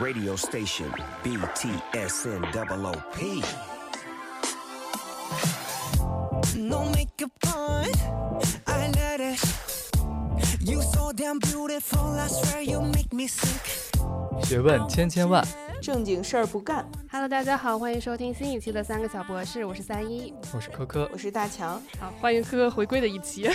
Radio station BTSN double OP. No makeup on, I let it. You so damn beautiful, I swear you make me sick. 学问千千万，正经事儿不干。Hello，大家好，欢迎收听新一期的三个小博士，我是三一。我是科科我。是大强，好，欢迎科科回归的一期，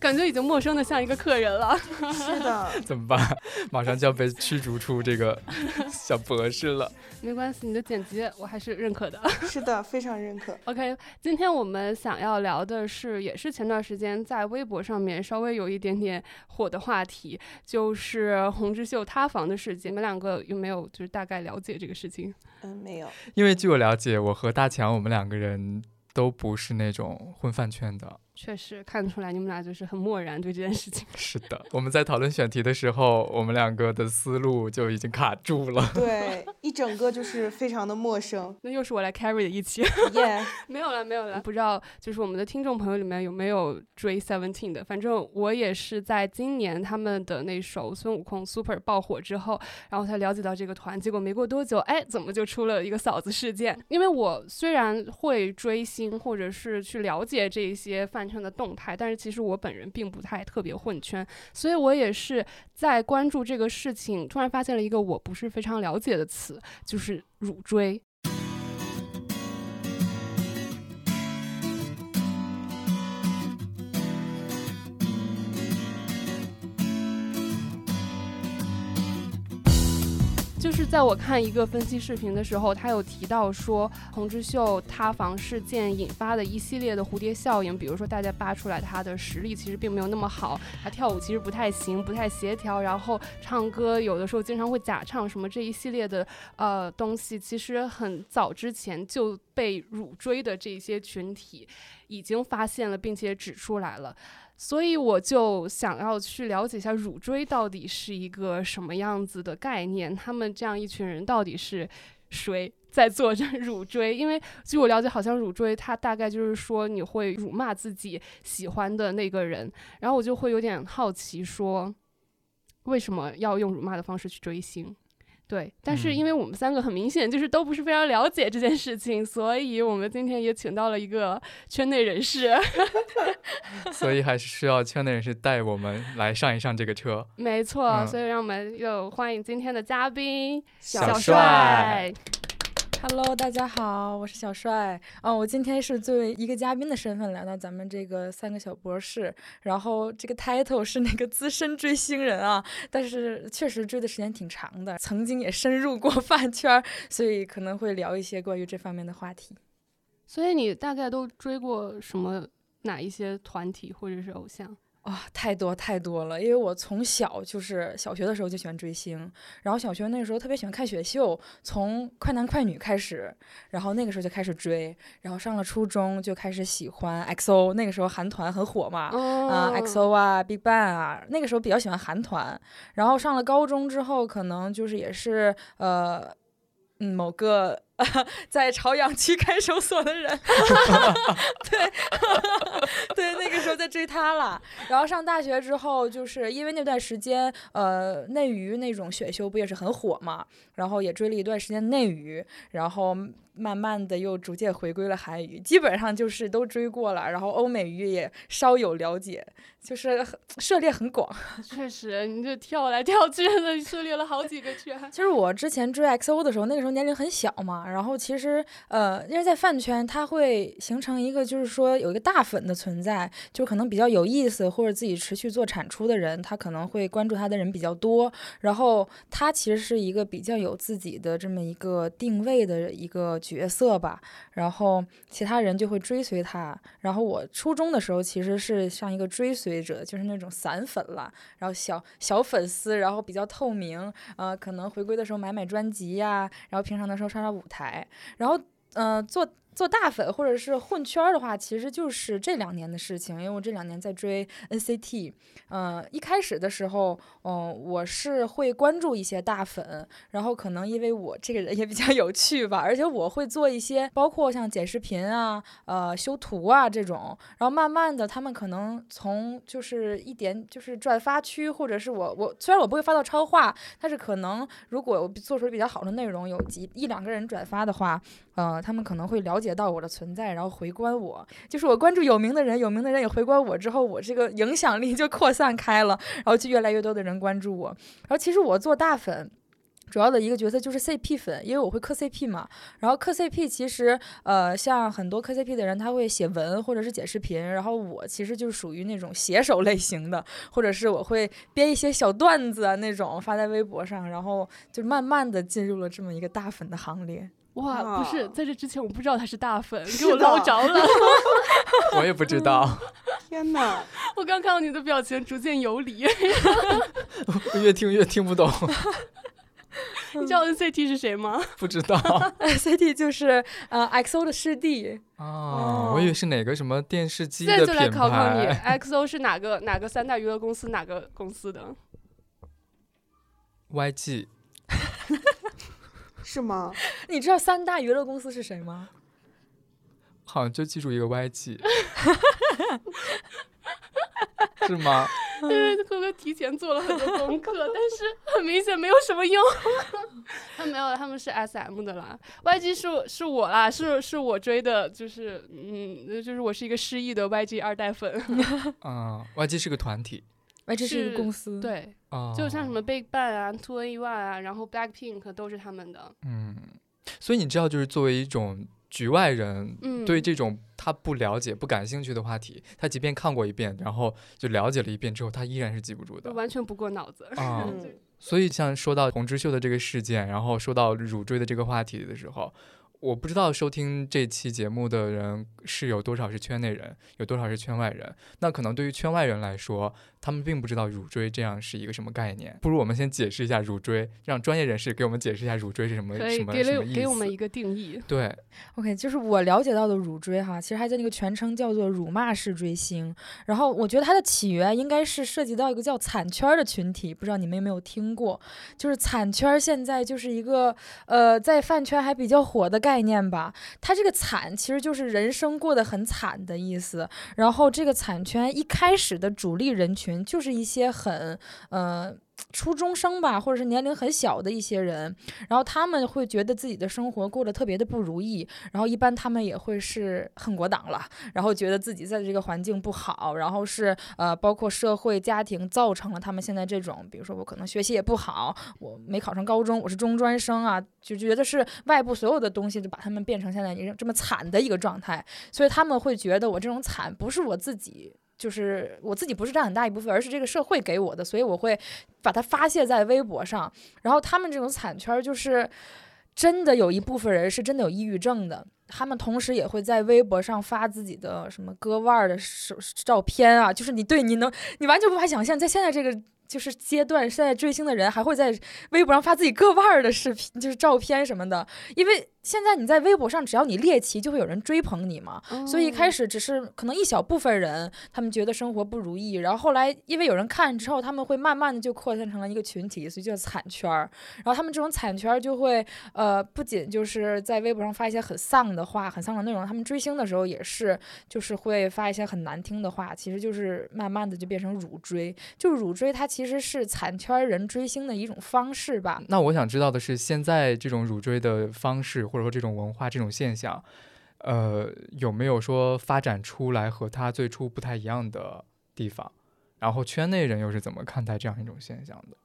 感觉已经陌生的像一个客人了。是的，怎么办？马上就要被驱逐出这个 小博士了。没关系，你的剪辑我还是认可的。是的，非常认可。OK，今天我们想要聊的是，也是前段时间在微博上面稍微有一点点火的话题，就是洪之秀塌房的事情。你们两个有没有就是大概了解这个事情？嗯，没有。因为据我了解，我和大强我们两个人都不是那种混饭圈的。确实看得出来，你们俩就是很漠然对这件事情。是的，我们在讨论选题的时候，我们两个的思路就已经卡住了。对，一整个就是非常的陌生。那又是我来 carry 的一期。耶、没有了，没有了。不知道就是我们的听众朋友里面有没有追 Seventeen 的？反正我也是在今年他们的那首孙悟空 Super 爆火之后，然后才了解到这个团。结果没过多久，哎，怎么就出了一个嫂子事件？因为我虽然会追星或者是去了解这一些饭圈的动态，但是其实我本人并不太特别混圈，所以我也是在关注这个事情，突然发现了一个我不是非常了解的词，就是乳追。就是在我看一个分析视频的时候，他有提到说，洪之秀塌房事件引发的一系列的蝴蝶效应，比如说大家扒出来他的实力其实并没有那么好，他跳舞其实不太行，不太协调，然后唱歌有的时候经常会假唱，什么这一系列的呃东西，其实很早之前就被辱追的这些群体已经发现了，并且指出来了。所以我就想要去了解一下乳追到底是一个什么样子的概念，他们这样一群人到底是谁 在做着乳追？因为据我了解，好像乳追它大概就是说你会辱骂自己喜欢的那个人，然后我就会有点好奇说，为什么要用辱骂的方式去追星？对，但是嗯因为我们三个很明显就是都不是非常了解这件事情，所以我们今天也请到了一个圈内人士。所以还是需要圈内人士带我们来上一上这个车。没错，嗯所以让我们又欢迎今天的嘉宾小帅帅。Hello，大家好，我是小帅。嗯，我今天是作为一个嘉宾的身份来到咱们这个三个小博士，然后这个 title 是那个资深追星人啊，但是确实追的时间挺长的，曾经也深入过饭圈，所以可能会聊一些关于这方面的话题。所以你大概都追过什么哪一些团体或者是偶像？哇、太多太多了！因为我从小就是小学的时候就喜欢追星，然后小学那个时候特别喜欢看选秀，从快男快女开始，然后那个时候就开始追，然后上了初中就开始喜欢 XO，那个时候韩团很火嘛，啊、哦 XO 啊，Big Bang 啊，那个时候比较喜欢韩团。然后上了高中之后，可能就是也是呃，嗯，某个 在朝阳区看守所的人，对 对，那个时候在追他了。然后上大学之后，就是因为那段时间，呃，内娱那种选秀不也是很火嘛，然后也追了一段时间内娱，然后慢慢的又逐渐回归了韩语，基本上就是都追过了，然后欧美娱也稍有了解，就是涉猎很广。确实，你这跳来跳去的，涉猎了好几个圈。其实我之前追 XO 的时候，那个时候年龄很小嘛，然后其实呃，因为在饭圈，它会形成一个就是说有一个大粉的存在，就可能比较有意思或者自己持续做产出的人，他可能会关注他的人比较多，然后他其实是一个比较有自己的这么一个定位的一个角色吧，然后其他人就会追随他。然后我初中的时候其实是像一个追随者，就是那种散粉了，然后小小粉丝，然后比较透明，呃，可能回归的时候买买专辑呀、然后平常的时候刷刷舞台，然后。呃，做做大粉或者是混圈儿的话，其实就是这两年的事情，因为我这两年在追 NCT，呃，一开始的时候，嗯、我是会关注一些大粉，然后可能因为我这个人也比较有趣吧，而且我会做一些包括像剪视频啊、呃修图啊这种，然后慢慢的他们可能从就是一点就是转发区，或者是我我虽然我不会发到超话，但是可能如果我做出比较好的内容，有几一两个人转发的话，呃，他们可能会了解到我的存在，然后回关我。就是我关注有名的人，有名的人也回关我之后，我这个影响力就扩散开了，然后就越来越多的人关注我。然后其实我做大粉。主要的一个角色就是 CP 粉，因为我会磕 CP 嘛。然后磕 CP 其实，呃，像很多磕 CP 的人，他会写文或者是剪视频。然后我其实就是属于那种写手类型的，或者是我会编一些小段子啊那种发在微博上，然后就慢慢的进入了这么一个大粉的行列。哇，不是，在这之前我不知道他是大粉，给我捞着了。我也不知道，天哪！我刚看到你的表情逐渐游离。我越听越听不懂，你知道 NCT 是谁吗？不知道，NCT 就是呃 XO 的师弟，哦，我以为是哪个什么电视机的现在就来考考你，XO 是哪个哪个三大娱乐公司哪个公司的？YG 是吗？你知道三大娱乐公司是谁吗？好像就记住一个 YG，是吗？因为哥哥提前做了很多功课，但是很明显没有什么用。他没有，他们是 SM 的啦，YG 是是我啦，是是我追的，就是嗯，就是我是一个失忆的 YG 二代粉。啊，YG 是个团体，YG 是一个公司。，对，啊，就像什么 Big Bang 啊、Two N E One 啊，然后 Blackpink 都是他们的。嗯，所以你知道，就是作为一种局外人，嗯，对这种他不了解、不感兴趣的话题，他即便看过一遍，然后就了解了一遍之后，他依然是记不住的完全不过脑子。啊。嗯，所以像说到红之秀的这个事件，然后说到乳追的这个话题的时候，我不知道收听这期节目的人是有多少是圈内人，有多少是圈外人。那可能对于圈外人来说，他们并不知道乳锥这样是一个什么概念。不如我们先解释一下乳锥，让专业人士给我们解释一下乳锥是什么什么给了什么意思。给我们一个定义。对，OK，就是我了解到的乳锥哈，其实它的那个全称叫做辱骂式追星。然后我觉得它的起源应该是涉及到一个叫惨圈儿的群体，不知道你们有没有听过？就是惨圈儿现在就是一个呃在饭圈还比较火的概念吧。它这个惨其实就是人生过得很惨的意思。然后这个惨圈一开始的主力人群就是一些很呃。初中生吧，或者是年龄很小的一些人，然后他们会觉得自己的生活过得特别的不如意，然后一般他们也会是恨国党了，然后觉得自己在这个环境不好，然后是呃，包括社会、家庭造成了他们现在这种，比如说我可能学习也不好，我没考上高中，我是中专生啊，就觉得是外部所有的东西就把他们变成现在这么惨的一个状态，所以他们会觉得我这种惨不是我自己。就是我自己不是占很大一部分，而是这个社会给我的，所以我会把它发泄在微博上。然后他们这种惨圈儿就是真的有一部分人是真的有抑郁症的，他们同时也会在微博上发自己的什么割腕儿的手照片啊，就是你对你能你完全无法想象，在现在这个。就是阶段，现在追星的人还会在微博上发自己割腕儿的视频，就是照片什么的，因为现在你在微博上，只要你猎奇，就会有人追捧你嘛。所以一开始始只是可能一小部分人，他们觉得生活不如意，然后后来因为有人看之后，他们会慢慢的就扩散成了一个群体，所以叫惨圈儿。然后他们这种惨圈儿就会呃，不仅就是在微博上发一些很丧的话、很丧的内容，他们追星的时候也是，就是会发一些很难听的话，其实就是慢慢的就变成辱追。就辱追，它其实是惨圈儿人追星的一种方式吧。那我想知道的是，现在这种辱追的方式，或者说这种文化、这种现象，呃，有没有说发展出来和它最初不太一样的地方？然后圈内人又是怎么看待这样一种现象的？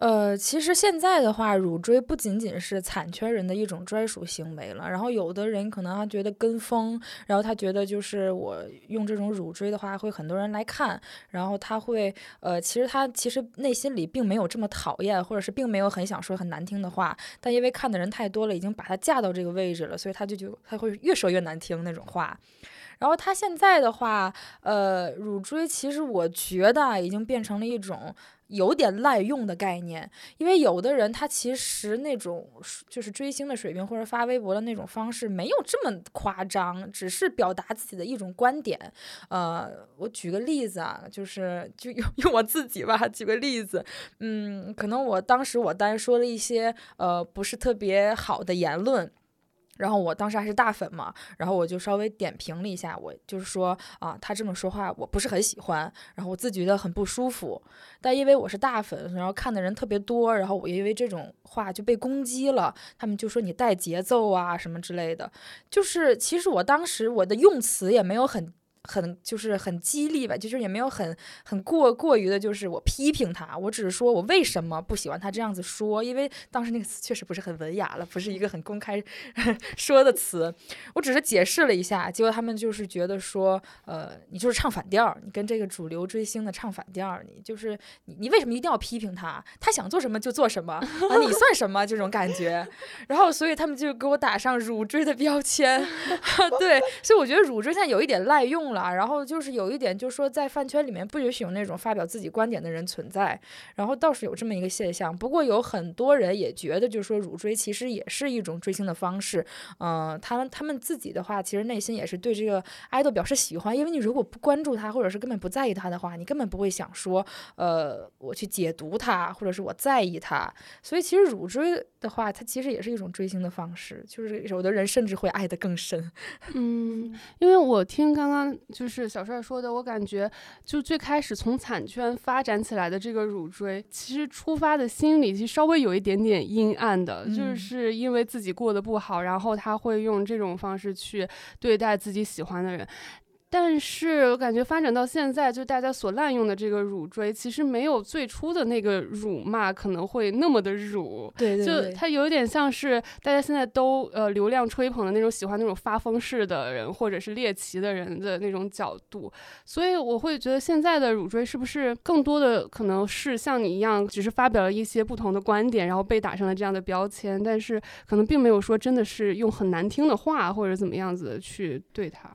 呃，其实现在的话，乳锥不仅仅是惨缺人的一种专属行为了。然后有的人可能他觉得跟风，然后他觉得就是我用这种乳锥的话，会很多人来看，然后他会呃，其实他其实内心里并没有这么讨厌，或者是并没有很想说很难听的话，但因为看的人太多了，已经把他架到这个位置了，所以他就就他会越说越难听那种话。然后他现在的话，呃，乳追其实我觉得已经变成了一种。有点滥用的概念，因为有的人他其实那种就是追星的水平或者发微博的那种方式没有这么夸张，只是表达自己的一种观点。呃，我举个例子啊，就是就用用我自己吧，举个例子，嗯，可能我当时我单说了一些呃不是特别好的言论。然后我当时还是大粉嘛，然后我就稍微点评了一下，我就是说啊，他这么说话我不是很喜欢，然后我自己觉得很不舒服。但因为我是大粉，然后看的人特别多，然后我因为这种话就被攻击了，他们就说你带节奏啊什么之类的。就是其实我当时我的用词也没有很。很就是很激励吧，就是也没有很很过过于的，就是我批评他，我只是说我为什么不喜欢他这样子说，因为当时那个词确实不是很文雅了，不是一个很公开 说的词，我只是解释了一下，结果他们就是觉得说，呃，你就是唱反调，你跟这个主流追星的唱反调，你就是你你为什么一定要批评他？他想做什么就做什么啊，你 算什么这种感觉？然后所以他们就给我打上乳追的标签，对，所以我觉得乳追现在有一点滥用。然后就是有一点，就是说在饭圈里面不允许有那种发表自己观点的人存在，然后倒是有这么一个现象。不过有很多人也觉得，就是说乳追其实也是一种追星的方式。嗯，他们他们自己的话，其实内心也是对这个爱豆表示喜欢，因为你如果不关注他，或者是根本不在意他的话，你根本不会想说，呃，我去解读他，或者是我在意他。所以其实乳追的话，它其实也是一种追星的方式，就是有的人甚至会爱得更深。嗯，因为我听刚刚。就是小帅说的，我感觉就最开始从惨圈发展起来的这个乳锥，其实出发的心理其实稍微有一点点阴暗的，就是因为自己过得不好，然后他会用这种方式去对待自己喜欢的人。但是我感觉发展到现在，就大家所滥用的这个辱追，其实没有最初的那个辱骂可能会那么的辱。对对对。就它有点像是大家现在都呃流量吹捧的那种喜欢那种发疯式的人，或者是猎奇的人的那种角度。所以我会觉得现在的辱追是不是更多的可能是像你一样，只是发表了一些不同的观点，然后被打上了这样的标签，但是可能并没有说真的是用很难听的话或者怎么样子去对他。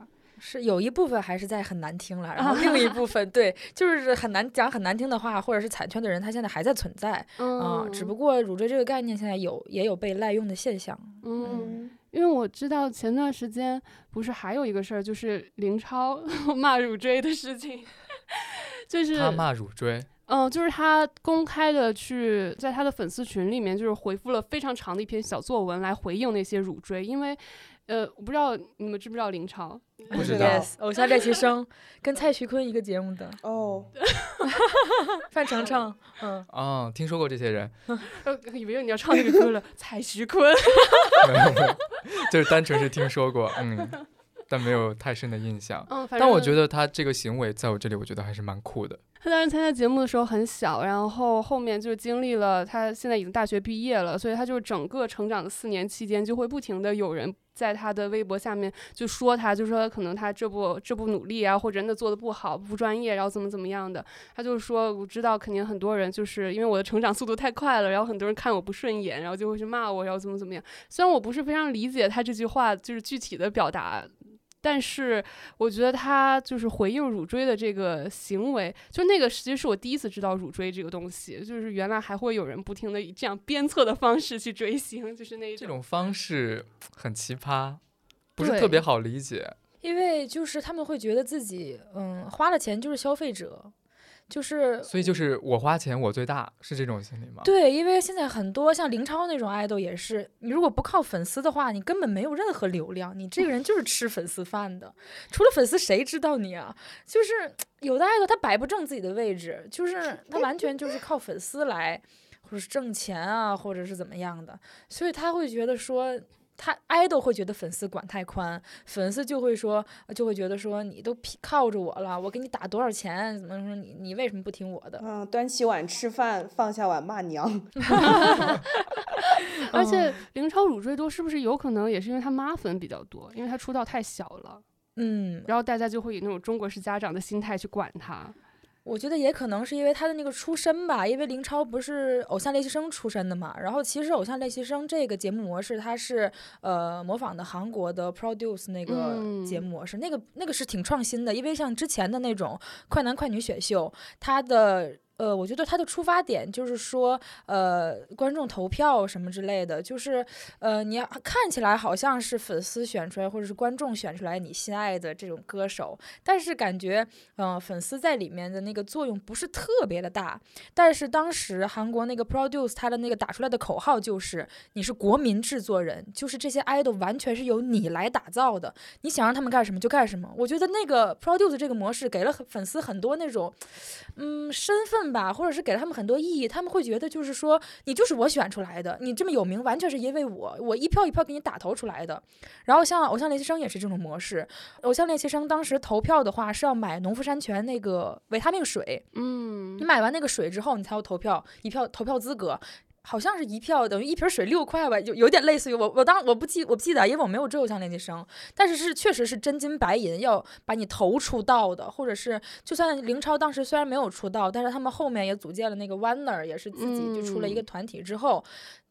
是有一部分还是在很难听了，然后另一部分对，就是很难讲很难听的话，或者是惨圈的人，他现在还在存在，嗯，只不过乳锥这个概念现在有也有被滥用的现象，嗯，因为我知道前段时间不是还有一个事儿，就是林超 骂乳锥的事情，就是他骂乳锥，嗯，就是他公开的去在他的粉丝群里面，就是回复了非常长的一篇小作文来回应那些乳锥，因为。呃，我不知道你们知不知道林超？不知道。偶像练习生跟蔡徐坤一个节目的哦。范丞丞，嗯。哦，听说过这些人。以为你要唱那个歌了，蔡徐坤。没有没有，就是单纯是听说过，嗯，但没有太深的印象。嗯，但我觉得他这个行为在我这里，我觉得还是蛮酷的。他当时参加节目的时候很小，然后后面就经历了，他现在已经大学毕业了，所以他就整个成长的四年期间，就会不停的有人在他的微博下面就说他，就说可能他这不这不努力啊，或者真的做的不好，不专业，然后怎么怎么样的。他就说我知道肯定很多人就是因为我的成长速度太快了，然后很多人看我不顺眼，然后就会去骂我，然后怎么怎么样。虽然我不是非常理解他这句话就是具体的表达。但是我觉得他就是回应乳锥的这个行为，就那个其实是我第一次知道乳锥这个东西，就是原来还会有人不停的以这样鞭策的方式去追星，就是那这种方式很奇葩，不是特别好理解。因为就是他们会觉得自己嗯花了钱就是消费者。就是，所以就是我花钱我最大，是这种心理吗？对，因为现在很多像林超那种爱豆也是，你如果不靠粉丝的话，你根本没有任何流量，你这个人就是吃粉丝饭的。除了粉丝，谁知道你啊？就是 有的爱豆他摆不正自己的位置，就是他完全就是靠粉丝来，或者是挣钱啊，或者是怎么样的，所以他会觉得说。他爱豆会觉得粉丝管太宽，粉丝就会说，就会觉得说你都靠着我了，我给你打多少钱，怎么说你你为什么不听我的？嗯，端起碗吃饭，放下碗骂娘。而且林超乳最多是不是有可能也是因为他妈粉比较多，因为他出道太小了，嗯，然后大家就会以那种中国式家长的心态去管他。我觉得也可能是因为他的那个出身吧，因为林超不是偶像练习生出身的嘛。然后其实偶像练习生这个节目模式，它是呃模仿的韩国的 Produce 那个节目模式，那个那个是挺创新的，因为像之前的那种快男快女选秀，它的。呃，我觉得他的出发点就是说，呃，观众投票什么之类的，就是，呃，你要看起来好像是粉丝选出来，或者是观众选出来你心爱的这种歌手，但是感觉，嗯，粉丝在里面的那个作用不是特别的大。但是当时韩国那个 produce 他的那个打出来的口号就是，你是国民制作人，就是这些 idol 完全是由你来打造的，你想让他们干什么就干什么。我觉得那个 produce 这个模式给了粉丝很多那种，嗯，身份。吧，或者是给了他们很多意义，他们会觉得就是说，你就是我选出来的，你这么有名，完全是因为我，我一票一票给你打投出来的。然后像偶像练习生也是这种模式，偶像练习生当时投票的话是要买农夫山泉那个维他命水，嗯，你买完那个水之后，你才有投票一票投票资格。好像是一票等于一瓶水六块吧，有有点类似于我我当我不记我不记得，因为我没有追偶像练习生，但是是确实是真金白银要把你投出道的，或者是就算林超当时虽然没有出道，但是他们后面也组建了那个 Winner，也是自己就出了一个团体之后，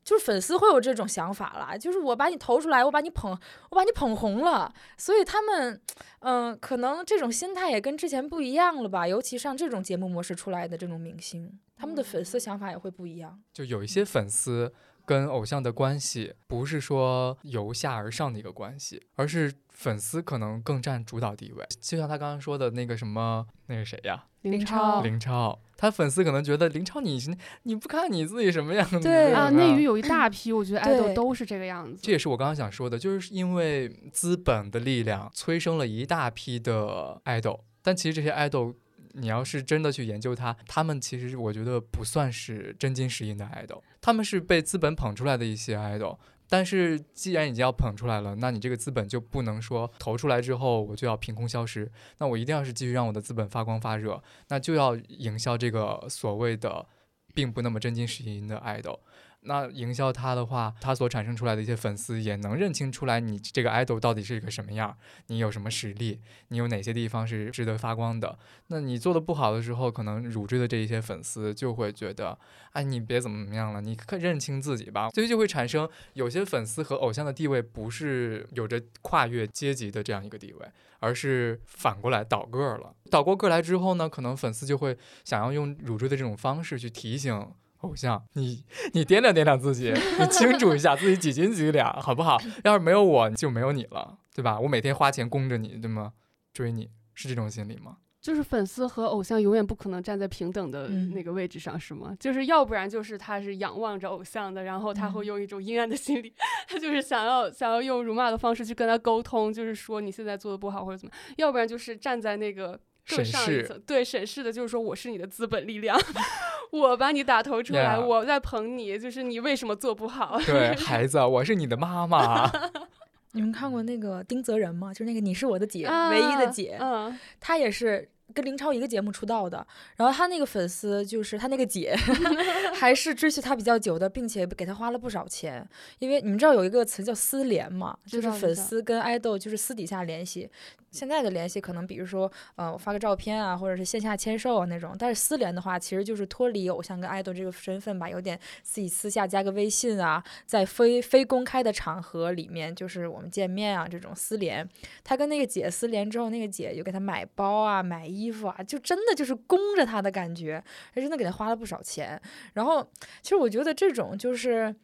就是粉丝会有这种想法啦，就是我把你投出来，我把你捧我把你捧红了，所以他们嗯可能这种心态也跟之前不一样了吧，尤其上这种节目模式出来的这种明星。他们的粉丝想法也会不一样，就有一些粉丝跟偶像的关系不是说由下而上的一个关系，而是粉丝可能更占主导地位。就像他刚刚说的那个什么，那个谁呀？林超。林超，他粉丝可能觉得林超你你不看你自己什么样子？对啊，内娱有一大批，我觉得 爱豆都是这个样子。这也是我刚刚想说的，就是因为资本的力量催生了一大批的爱豆，但其实这些爱豆。你要是真的去研究他，他们其实我觉得不算是真金实银的爱豆，他们是被资本捧出来的一些爱豆。但是既然已经要捧出来了，那你这个资本就不能说投出来之后我就要凭空消失，那我一定要是继续让我的资本发光发热，那就要营销这个所谓的并不那么真金实银的爱豆。那营销他的话，他所产生出来的一些粉丝也能认清出来，你这个 idol 到底是一个什么样，你有什么实力，你有哪些地方是值得发光的。那你做的不好的时候，可能乳追的这一些粉丝就会觉得，哎，你别怎么怎么样了，你可认清自己吧。所以就会产生有些粉丝和偶像的地位不是有着跨越阶级的这样一个地位，而是反过来倒个儿了。倒过个来之后呢，可能粉丝就会想要用乳追的这种方式去提醒。偶像，你你掂量掂量自己，你清楚一下自己几斤几两，好不好？要是没有我，就没有你了，对吧？我每天花钱供着你，对吗？追你是这种心理吗？就是粉丝和偶像永远不可能站在平等的那个位置上，是吗？就是要不然就是他是仰望着偶像的，然后他会用一种阴暗的心理，他就是想要想要用辱骂的方式去跟他沟通，就是说你现在做的不好或者怎么，要不然就是站在那个。更上一层，对审视的，就是说我是你的资本力量，我把你打头出来，我在捧你，就是你为什么做不好？对 孩子，我是你的妈妈。你们看过那个丁泽仁吗？就是那个你是我的姐，唯一的姐，嗯，她也是。跟林超一个节目出道的，然后他那个粉丝就是他那个姐，还是追随他比较久的，并且给他花了不少钱。因为你们知道有一个词叫私联嘛，就是粉丝跟爱豆就是私底下联系。现在的联系可能比如说，呃，我发个照片啊，或者是线下签售啊那种。但是私联的话，其实就是脱离偶像跟爱豆这个身份吧，有点自己私下加个微信啊，在非非公开的场合里面，就是我们见面啊这种私联。他跟那个姐私联之后，那个姐就给他买包啊，买衣。服啊，就真的就是供着他的感觉，还真的给他花了不少钱。然后，其实我觉得这种就是。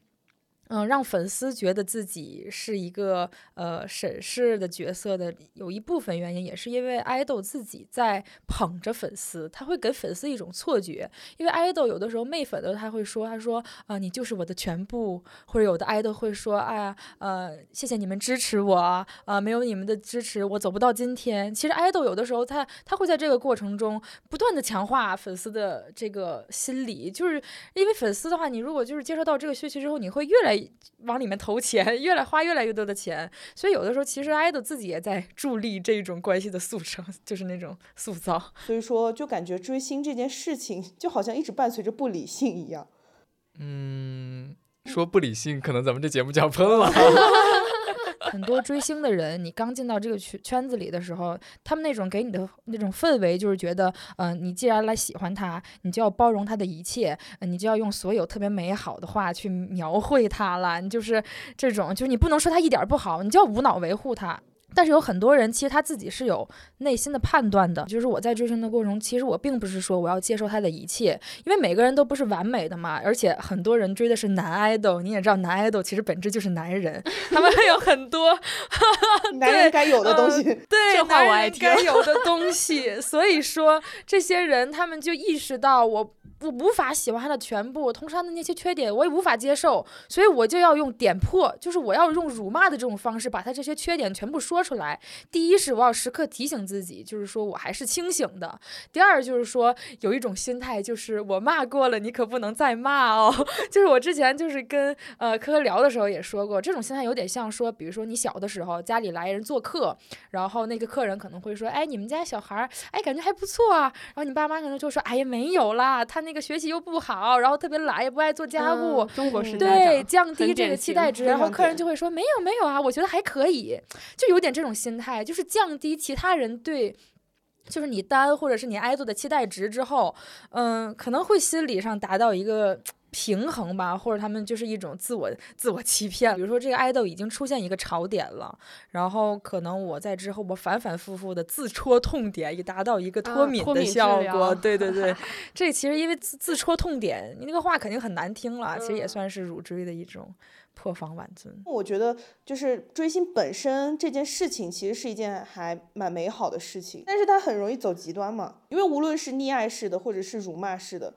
嗯，让粉丝觉得自己是一个呃审视的角色的，有一部分原因也是因为爱豆自己在捧着粉丝，他会给粉丝一种错觉。因为爱豆有的时候媚粉的他会说，他说啊你就是我的全部，或者有的爱豆会说，哎呀呃谢谢你们支持我啊，没有你们的支持我走不到今天。其实爱豆有的时候他他会在这个过程中不断的强化粉丝的这个心理，就是因为粉丝的话，你如果就是接受到这个讯息之后，你会越来。往里面投钱，越来花越来越多的钱，所以有的时候其实爱豆自己也在助力这种关系的塑成，就是那种塑造。所以说，就感觉追星这件事情就好像一直伴随着不理性一样。嗯，说不理性，可能咱们这节目就要喷了。很多追星的人，你刚进到这个圈圈子里的时候，他们那种给你的那种氛围，就是觉得，嗯、你既然来喜欢他，你就要包容他的一切，你就要用所有特别美好的话去描绘他了。你就是这种，就是你不能说他一点不好，你就要无脑维护他。但是有很多人，其实他自己是有内心的判断的。就是我在追星的过程中，其实我并不是说我要接受他的一切，因为每个人都不是完美的嘛。而且很多人追的是男 idol，你也知道，男 idol 其实本质就是男人，他们会有很多 男人该有的东西。对这话我爱听该有的东西。所以说，这些人他们就意识到我。我无法喜欢他的全部，同时他的那些缺点我也无法接受，所以我就要用点破，就是我要用辱骂的这种方式把他这些缺点全部说出来。第一是我要时刻提醒自己，就是说我还是清醒的；第二就是说有一种心态，就是我骂过了，你可不能再骂哦。就是我之前就是跟呃科科聊的时候也说过，这种心态有点像说，比如说你小的时候家里来人做客，然后那个客人可能会说，哎，你们家小孩儿，哎，感觉还不错啊。然后你爸妈可能就说，哎呀，没有啦，他那个学习又不好，然后特别懒，也不爱做家务。嗯中国式家对，降低这个期待值，然后客人就会说没有没有啊，我觉得还可以，就有点这种心态，就是降低其他人对。就是你单或者是你爱豆的期待值之后，嗯，可能会心理上达到一个平衡吧，或者他们就是一种自我自我欺骗。比如说这个爱豆已经出现一个潮点了，然后可能我在之后我反反复复的自戳痛点，以达到一个脱啊敏的效果。对对对，这其实因为自自戳痛点，你那个话肯定很难听了，其实也嗯算是辱追的一种破防挽尊。我觉得就是追星本身这件事情，其实是一件还蛮美好的事情，但是它很容易走极端嘛。因为无论是溺爱式的，或者是辱骂式的，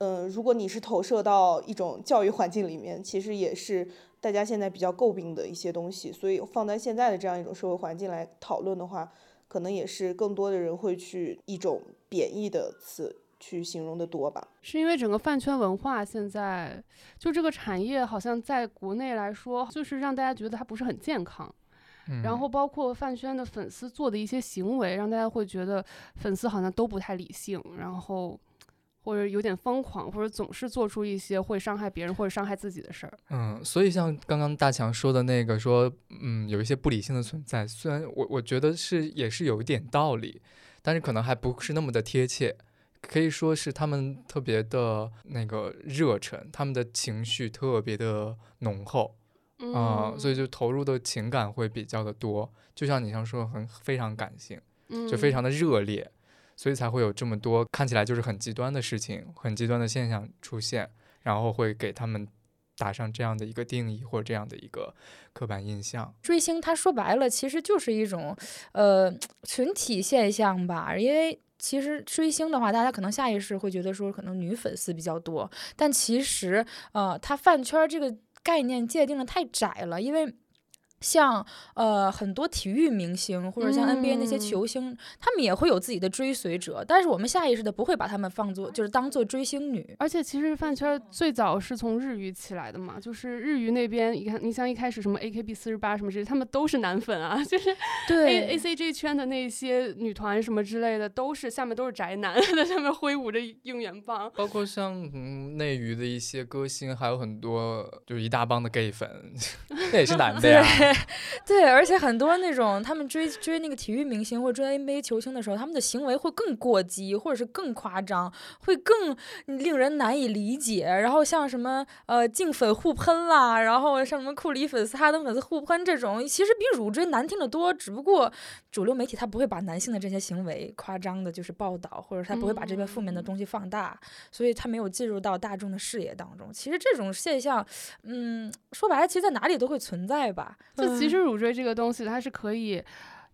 嗯、如果你是投射到一种教育环境里面，其实也是大家现在比较诟病的一些东西。所以放在现在的这样一种社会环境来讨论的话，可能也是更多的人会去一种贬义的词去形容的多吧。是因为整个饭圈文化现在就这个产业，好像在国内来说，就是让大家觉得它不是很健康。嗯然后包括饭圈的粉丝做的一些行为，让大家会觉得粉丝好像都不太理性，然后或者有点疯狂，或者总是做出一些会伤害别人或者伤害自己的事儿。嗯，所以像刚刚大强说的那个说，嗯，有一些不理性的存在，虽然我我觉得是也是有一点道理，但是可能还不是那么的贴切。可以说是他们特别的那个热忱，他们的情绪特别的浓厚嗯，啊、所以就投入的情感会比较的多。就像你像说很非常感性，就非嗯常的热烈，所以才会有这么多看起来就是很极端的事情、很极端的现象出现，然后会给他们打上这样的一个定义或者这样的一个刻板印象。追星，它说白了其实就是一种呃群体现象吧，因为。其实追星的话，大家可能下意识会觉得说，可能女粉丝比较多，但其实，呃，它饭圈这个概念界定的太窄了，因为像呃很多体育明星或者像 NBA 那些嗯球星，他们也会有自己的追随者，但是我们下意识的不会把他们放作就是当做追星女。而且其实饭圈最早是从日语起来的嘛，就是日语那边，你看，你像一开始什么 AKB 四十八什么之类，他们都是男粉啊，就是 A A C G 圈的那些女团什么之类的，都是下面都是宅男 在上面挥舞着应援棒。包括像嗯内娱的一些歌星，还有很多就是一大帮的 gay 粉，那也是男的呀。对，而且很多那种他们追追那个体育明星或者追 NBA 球星的时候，他们的行为会更过激，或者是更夸张，会更令人难以理解。然后像什么呃净粉互喷啦，然后像什么库里粉丝、哈登粉丝互喷这种，其实比辱追难听的多。只不过主流媒体他不会把男性的这些行为夸张的，就是报道，或者他不会把这边负面的东西放大，所以他没有进入到大众的视野当中。其实这种现象，嗯，说白了，其实在哪里都会存在吧。就其实乳锥这个东西，它是可以。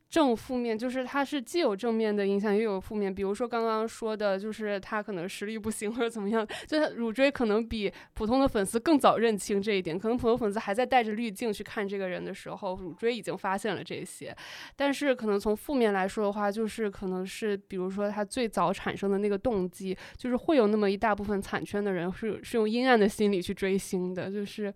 正负面就是它是既有正面的影响，又有负面。比如说刚刚说的，就是他可能实力不行或者怎么样，就他乳锥可能比普通的粉丝更早认清这一点。可能普通粉丝还在带着滤镜去看这个人的时候，乳锥已经发现了这些。但是可能从负面来说的话，就是可能是比如说他最早产生的那个动机，就是会有那么一大部分惨圈的人是是用阴暗的心理去追星的，就是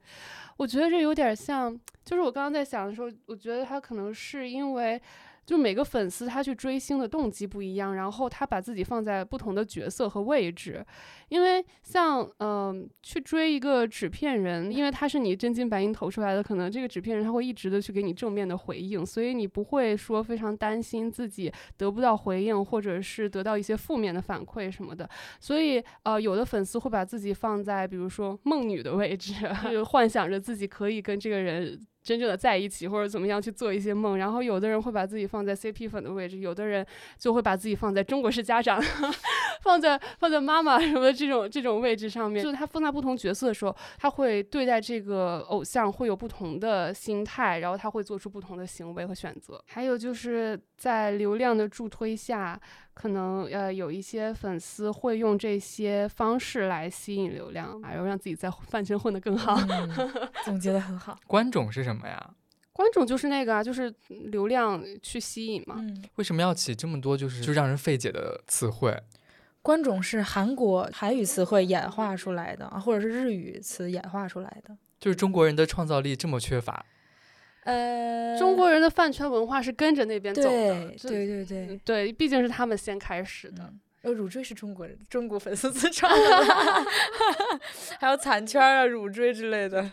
我觉得这有点像，就是我刚刚在想的时候，我觉得他可能是因为就每个粉丝他去追星的动机不一样，然后他把自己放在不同的角色和位置，因为像嗯、去追一个纸片人，因为他是你真金白银投出来的，可能这个纸片人他会一直的去给你正面的回应，所以你不会说非常担心自己得不到回应，或者是得到一些负面的反馈什么的。所以呃，有的粉丝会把自己放在比如说梦女的位置，就幻想着自己可以跟这个人。真正的在一起，或者怎么样去做一些梦，然后有的人会把自己放在 CP 粉的位置，有的人就会把自己放在中国式家长，放在放在妈妈什么的这种这种位置上面。就是他放在不同角色的时候，他会对待这个偶像会有不同的心态，然后他会做出不同的行为和选择。还有就是在流量的助推下，可能呃有一些粉丝会用这些方式来吸引流量，然后让自己在饭圈混得更好。嗯总结的很好。观众是什么呀？观众就是那个啊，就是流量去吸引嘛。嗯，为什么要起这么多就是就让人费解的词汇？观众是韩国韩语词汇演化出来的，啊或者是日语词演化出来的。就是中国人的创造力这么缺乏，呃，中国人的饭圈文化是跟着那边走的，对对对对毕竟是他们先开始的。嗯呃，乳锥是中国人，中国粉丝自创的 还有残圈啊、乳锥之类的。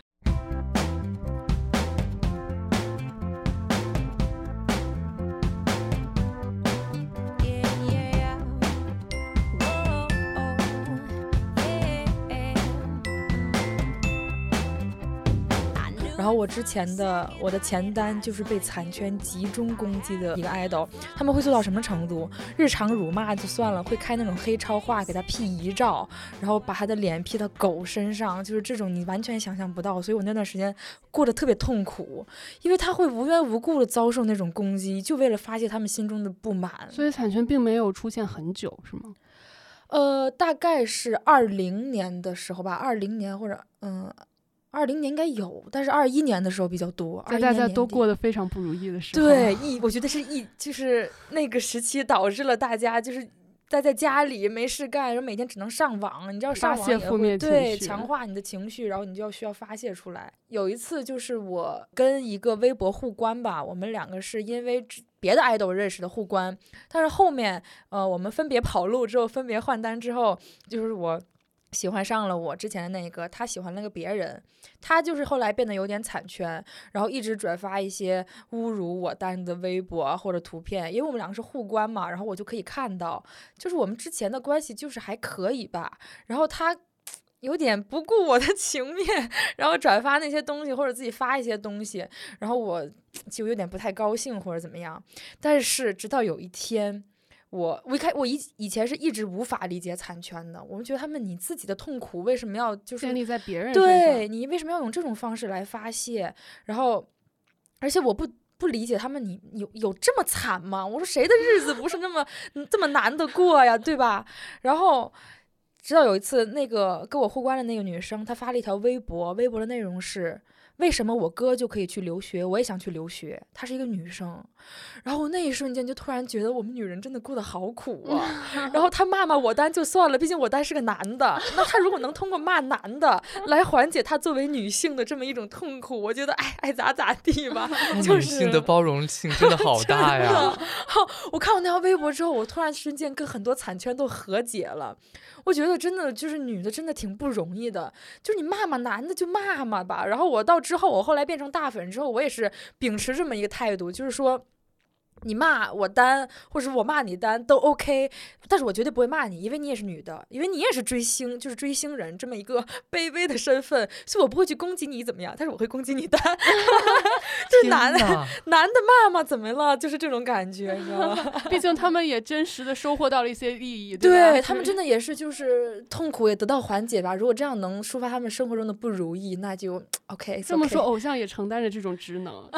然后我之前的我的前单就是被残圈集中攻击的一个 idol，他们会做到什么程度？日常辱骂就算了，会开那种黑超话给他 P 遗照，然后把他的脸 P 到狗身上，就是这种你完全想象不到。所以我那段时间过得特别痛苦，因为他会无缘无故的遭受那种攻击，就为了发泄他们心中的不满。所以残圈并没有出现很久，是吗？呃，大概是二零年的时候吧，二零年或者嗯，二零年应该有，但是二一年的时候比较多。21在大家都过得非常不如意的时候，对，一，我觉得是一，就是那个时期导致了大家就是待在家里没事干，然后每天只能上网，你知道上网也会对强化你的情绪，然后你就要需要发泄出来。有一次就是我跟一个微博互关吧，我们两个是因为别的 idol 认识的互关，但是后面呃我们分别跑路之后，分别换单之后，就是我。喜欢上了我之前的那个，他喜欢那个别人，他就是后来变得有点惨圈，然后一直转发一些侮辱我单的微博或者图片，因为我们两个是互关嘛，然后我就可以看到，就是我们之前的关系就是还可以吧，然后他。有点不顾我的 情面，然后转发那些东西，或者自己发一些东西，然后我 就有点不太高兴或者怎么样。但是直到有一天，我我一开我以以前是一直无法理解残圈的，我们觉得他们你自己的痛苦为什么要就是建立在别人。对你为什么要用这种方式来发泄？然后，而且我不不理解他们你，有有这么惨吗？我说谁的日子不是那么嗯这么难的过呀，对吧？然后。直到有一次，那个跟我互关的那个女生，她发了一条微博，微博的内容是：为什么我哥就可以去留学，我也想去留学？她是一个女生，然后那一瞬间就突然觉得我们女人真的过得好苦啊。然后她骂骂我单就算了，毕竟我单是个男的，那她如果能通过骂男的来缓解她作为女性的这么一种痛苦，我觉得哎爱咋咋地吧。就女性的包容性真的好大呀！我看我那条微博之后，我突然之间跟很多惨圈都和解了。我觉得真的就是女的真的挺不容易的，就是你骂骂男的就骂骂吧。然后我到之后，我后来变成大粉之后，我也是秉持这么一个态度，就是说。你骂我单，或者是我骂你单都 OK，但是我绝对不会骂你，因为你也是女的，因为你也是追星，就是追星人这么一个 卑微的身份，所以我不会去攻击你怎么样，但是我会攻击你单，就是男的男的骂嘛怎么了，就是这种感觉，你知道吗？毕竟他们也真实的收获到了一些利益，对对他们真的也是，就是痛苦也得到缓解吧。如果这样能抒发他们生活中的不如意，那就 OK。这么说，偶像也承担着这种职能，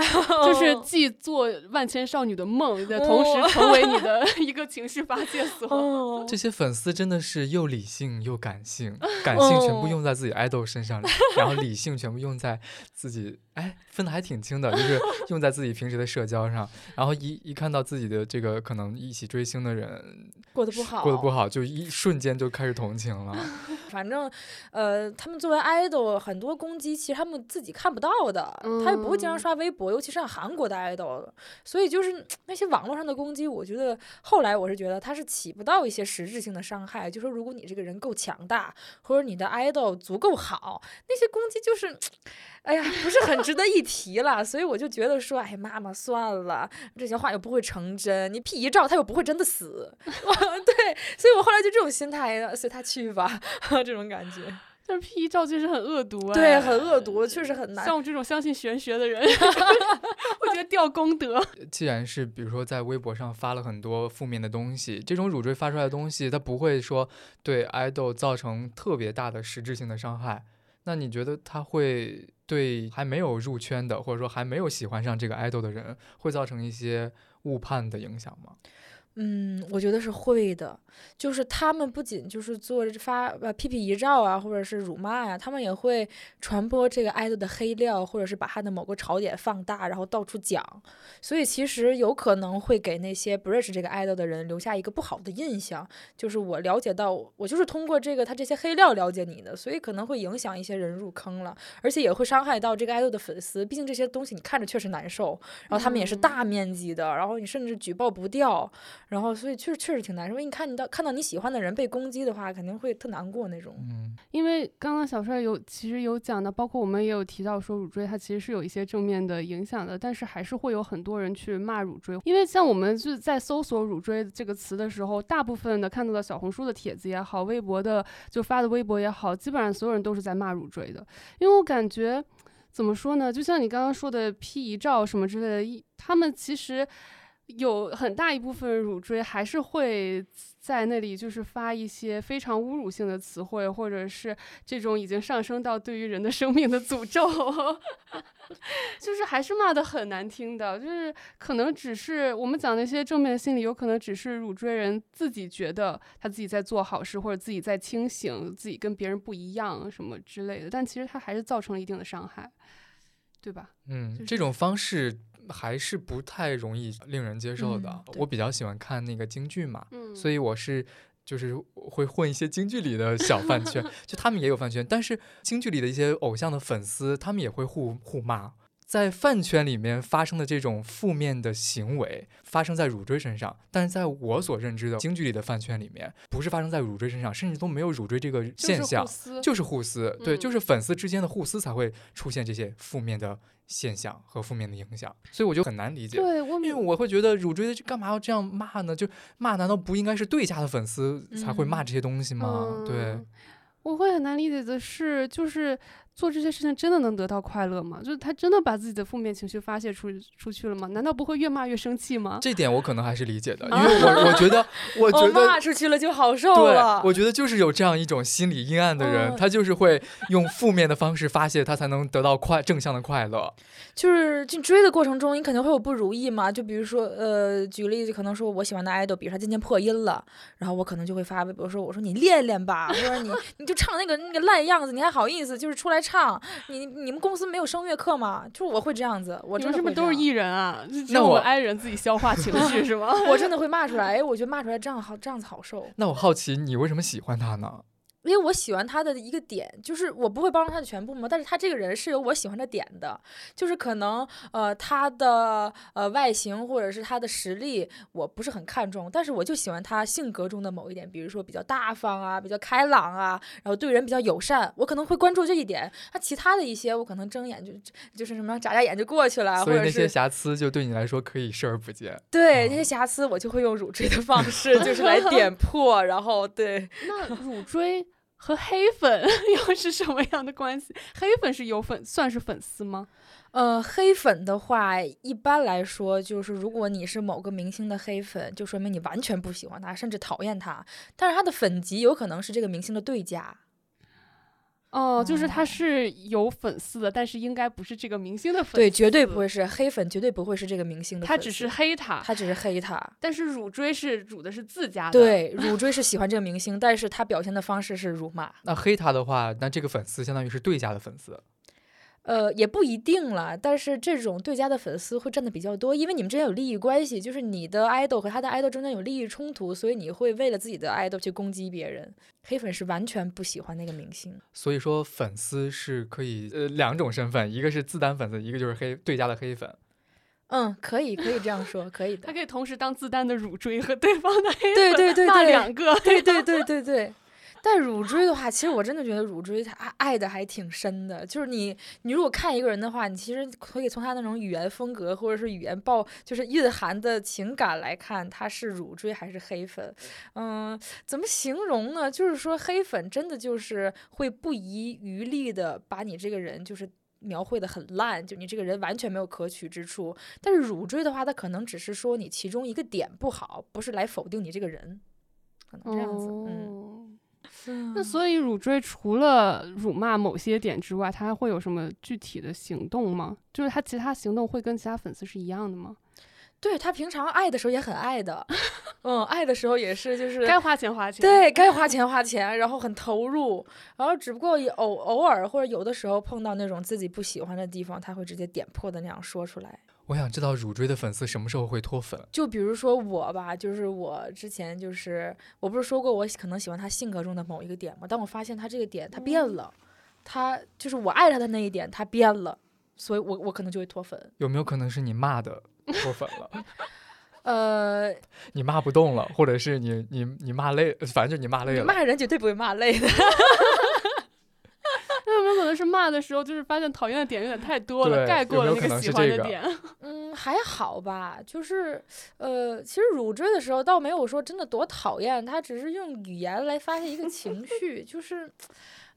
就是既做万千少女的梦，的同时成为你的 一个情绪发泄所。哦，这些粉丝真的是又理性又感性，感性全部用在自己 idol 身上，然后理性全部用在自己，哎，分的还挺清的，就是用在自己平时的社交上。然后一一看到自己的这个可能一起追星的人过得不好，过得不好，就一瞬间就开始同情了。反正，呃，他们作为 idol，很多攻击其实他们自己看不到的，他也不会经常嗯刷微博，尤其是像韩国的 idol，所以就是 那些网络上的攻击，我觉得后来我是觉得它是起不到一些实质性的伤害。就说如果你这个人够强大，或者你的 idol 足够好，那些攻击就是，哎呀，不是很值得一提了。所以我就觉得说，哎，妈妈算了，这些话又不会成真，你 P 一照他又不会真的死，对，所以我后来就这种心态，随他去吧，这种感觉。但是 P 一照确实很恶毒哎，对，很恶毒，确实很难。像我这种相信玄学的人，我觉得掉功德。既然是比如说在微博上发了很多负面的东西，这种乳锥发出来的东西，它不会说对 idol 造成特别大的实质性的伤害。那你觉得它会对还没有入圈的，或者说还没有喜欢上这个 idol 的人，会造成一些误判的影响吗？嗯，我觉得是会的，就是他们不仅就是做发呃批评遗照啊，或者是辱骂呀、他们也会传播这个 idol 的黑料，或者是把他的某个槽点放大，然后到处讲。所以其实有可能会给那些不认识这个 idol 的人留下一个不好的印象。就是我了解到，我就是通过这个他这些黑料了解你的，所以可能会影响一些人入坑了，而且也会伤害到这个 idol 的粉丝。毕竟这些东西你看着确实难受，然后他们也是大面积的，然后你甚至举报不掉。然后，所以确实确实挺难受。因为你看你到看到你喜欢的人被攻击的话，肯定会特难过那种。嗯，因为刚刚小帅有其实有讲的，包括我们也有提到说乳锥它其实是有一些正面的影响的，但是还是会有很多人去骂乳锥。因为像我们就是在搜索“乳锥”这个词的时候，大部分的看到的小红书的帖子也好，微博的就发的微博也好，基本上所有人都是在骂乳锥的。因为我感觉怎么说呢，就像你刚刚说的 P 遗照什么之类的一，他们其实。有很大一部分乳锥还是会在那里，就是发一些非常侮辱性的词汇，或者是这种已经上升到对于人的生命的诅咒，就是还是骂的很难听的。就是可能只是我们讲那些正面的心理，有可能只是乳锥人自己觉得他自己在做好事，或者自己在清醒，自己跟别人不一样什么之类的，但其实他还是造成了一定的伤害，对吧？嗯，就是这种方式还是不太容易令人接受的。嗯我比较喜欢看那个京剧嘛，嗯所以我是就是会混一些京剧里的小饭圈，就他们也有饭圈，但是京剧里的一些偶像的粉丝，他们也会互互骂。在饭圈里面发生的这种负面的行为，发生在乳锥身上，但是在我所认知的京剧里的饭圈里面，不是发生在乳锥身上，甚至都没有乳锥这个现象，就是就是互撕，对，嗯就是粉丝之间的互撕才会出现这些负面的现象和负面的影响，所以我就很难理解。对我因为我会觉得乳锥干嘛要这样骂呢？就骂，难道不应该是对家的粉丝才会骂这些东西吗？对嗯，我会很难理解的是，就是做这些事情真的能得到快乐吗？就是他真的把自己的负面情绪发泄出出去了吗？难道不会越骂越生气吗？这点我可能还是理解的，因为我我觉得，我觉哦，得。骂出去了就好受对了，。我觉得就是有这样一种心理阴暗的人，嗯他就是会用负面的方式发泄，他才能得到快正向的快乐。就是去追的过程中，你肯定会有不如意嘛。就比如说，呃，举个例子，可能说我喜欢的 idol，比如他今天破音了，然后我可能就会发微博说，我说你练练吧，或者你 你就唱那个那个烂样子，你还好意思就是出来唱？你你们公司没有声乐课吗？就是我会这样子，我这是不是都是艺人啊？那我有我们 i 人自己消化情绪 是吗？我真的会骂出来，哎，我觉得骂出来这样好，这样子好受。那我好奇，你为什么喜欢他呢？因为我喜欢他的一个点，就是我不会包容他的全部嘛，但是他这个人是有我喜欢的点的，就是可能呃他的呃外形或者是他的实力我不是很看重，但是我就喜欢他性格中的某一点，比如说比较大方啊，比较开朗啊，然后对人比较友善，我可能会关注这一点。他其他的一些我可能睁眼就就是什么眨眨眼就过去了，所以那或者是些瑕疵就对你来说可以视而不见。对哦那些瑕疵，我就会用乳锥的方式就是来点 破，然后对。那乳锥和黑粉 又是什么样的关系？黑粉是有粉，算是粉丝吗？呃，黑粉的话，一般来说就是，如果你是某个明星的黑粉，就说明你完全不喜欢他，甚至讨厌他。但是他的粉级有可能是这个明星的对家。哦，就是他哦是有粉丝的，但是应该不是这个明星的粉丝。对，绝对不会是黑粉，绝对不会是这个明星的粉丝。他只是黑他，他只是黑他。但是乳锥是乳的是自家的。，对，乳锥是喜欢这个明星，但是他表现的方式是辱骂。那黑他的话，那这个粉丝相当于是对家的粉丝。呃，也不一定了，但是这种对家的粉丝会占的比较多，因为你们之间有利益关系，就是你的 idol 和他的 idol 中间有利益冲突，所以你会为了自己的 idol 去攻击别人。黑粉是完全不喜欢那个明星，所以说粉丝是可以呃两种身份，一个是自单粉丝，一个就是黑对家的黑粉。嗯，可以，可以这样说，可以的他。可以同时当自担的乳锥和对方的 黑粉对对对对两个。对对对对对。但乳追的话，其实我真的觉得乳追他爱爱的还挺深的。就是你，你如果看一个人的话，你其实可以从他那种语言风格或者是语言爆，就是蕴含的情感来看，他是乳追还是黑粉。嗯，怎么形容呢？就是说黑粉真的就是会不遗余力的把你这个人就是。描绘的很烂，就你这个人完全没有可取之处。但是乳追的话，他可能只是说你其中一个点不好，不是来否定你这个人，可能这样子。嗯，哦，那所以乳锥除了辱骂某些点之外，他还会有什么具体的行动吗？就是他其他行动会跟其他粉丝是一样的吗？对他平常爱的时候也很爱的，嗯，爱的时候也是就是该花钱花钱。对该花钱花钱，然后很投入，然后只不过偶偶尔或者有的时候碰到那种自己不喜欢的地方，他会直接点破的那样说出来。我想知道乳锥的粉丝什么时候会脱粉？就比如说我吧，就是我之前就是我不是说过我可能喜欢他性格中的某一个点吗？但我发现他这个点他变了，他就是我爱他的那一点他变了，所以我我可能就会脱粉。有没有可能是你骂的脱粉了？呃，你骂不动了，或者是你你你骂累，反正就你骂累了。骂人绝对不会骂累的。是骂的时候，就是发现讨厌的点有点太多了，盖过了那个喜是这个欢的点？嗯，还好吧，就是呃，其实乳追的时候倒没有说真的多讨厌，他只是用语言来发泄一个情绪，就是。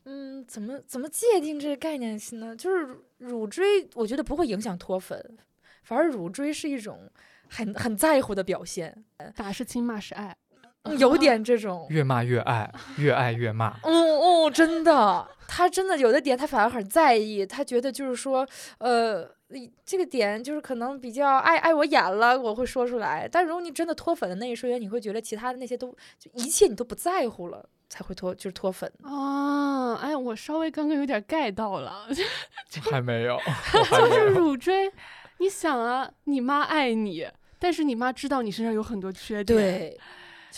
嗯，怎么怎么界定这个概念呢？就是乳乳追，我觉得不会影响脱粉，反而乳追是一种很很在乎的表现，打是亲，骂是爱。嗯 有点这种。越骂越爱，越爱越骂。哦哦，真的，他真的有的点他反而很在意，他觉得就是说，呃，这个点就是可能比较爱爱我眼了，我会说出来。但如果你真的脱粉的那一瞬间，你会觉得其他的那些都就一切你都不在乎了，才会脱就是脱粉。啊，哎，我稍微刚刚有点 get 到了，还没有，就是。乳锥。你想啊，你妈爱你，但是你妈知道你身上有很多缺点，，对，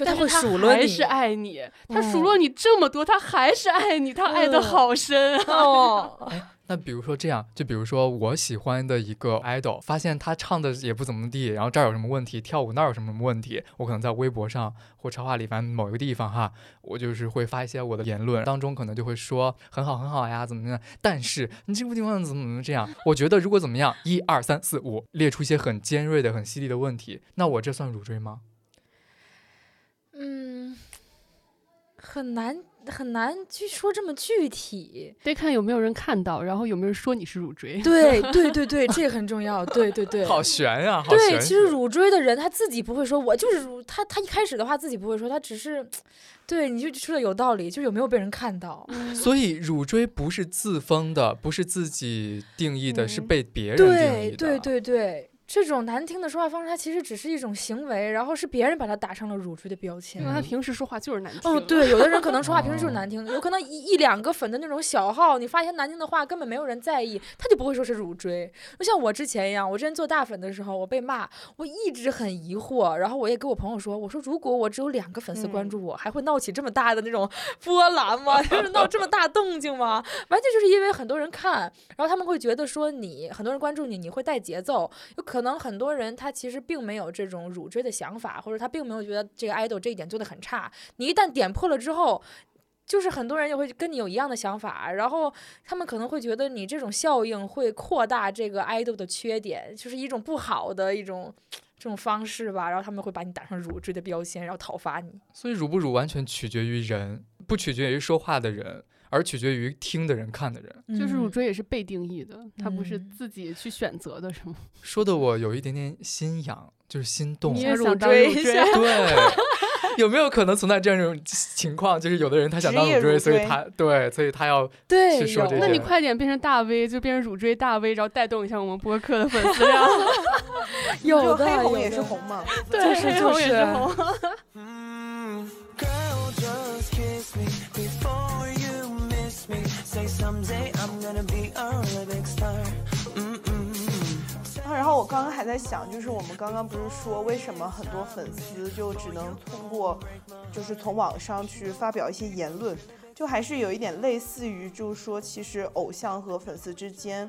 他会是数落你。还是爱你。他数嗯落你这么多，他还是爱你，他爱的嗯好深啊。哦，那比如说这样，就比如说我喜欢的一个 idol，发现他唱的也不怎么地，然后这儿有什么问题，跳舞那儿有什么问题，我可能在微博上或超话里，反正某一个地方哈，我就是会发一些我的言论，当中可能就会说很好很好呀，怎么样？但是你这个地方怎么怎么这样？我觉得如果怎么样，一二三四五，列出一些很尖锐的、很犀利的问题，那我这算辱追吗？嗯，很难很难去说这么具体。得看有没有人看到，然后有没有人说你是乳锥。对对对对，这个很重要。对对对，好悬呀、好对，其实学乳锥的人他自己不会说，我就是乳，他他一开始的话自己不会说，他只是，对，你就说的有道理，就是有没有被人看到。所以乳锥不是自封的，不是自己定义的，是嗯被别人定义的。对对对对，这种难听的说话方式，它其实只是一种行为，然后是别人把它打上了乳追的标签因为。她嗯平时说话就是难听。哦，对，有的人可能说话平时就是哦难听，有可能一一两个粉的那种小号，你发一些难听的话，根本没有人在意，他就不会说是乳追。就像我之前一样，我之前做大粉的时候，我被骂，我一直很疑惑，然后我也跟我朋友说，我说如果我只有两个粉丝关嗯注我，还会闹起这么大的那种波澜吗？就是闹这么大动静吗？完全就是因为很多人看，然后他们会觉得说你很多人关注你，你会带节奏，有可可能很多人他其实并没有这种乳追的想法，或者他并没有觉得这个 idol 这一点做的很差。你一旦点破了之后，就是很多人也会跟你有一样的想法，然后他们可能会觉得你这种效应会扩大这个 idol 的缺点，就是一种不好的一种这种方式吧，然后他们会把你打上乳追的标签，然后讨伐你。所以乳不乳完全取决于人，不取决于说话的人，而取决于听的人、看的人。就是乳嗯追也是被定义的，它不是嗯自己去选择的，是吗？说的我有一点点心痒，就是心动。你想乳也想当乳追追一下对，有没有可能存在这样一种情况？就是有的人他想当乳追，职业乳追所以他对，所以他要对，那你快点变成大 V，就变成乳锥大 V，然后带动一下我们播客的粉丝量。有的有黑红也是红嘛。对，就是就黑红也是后我刚刚还在想，就是我们刚刚不是说，为什么很多粉丝就只能通过，就是从网上去发表一些言论，就还是有一点类似于，就是说，其实偶像和粉丝之间，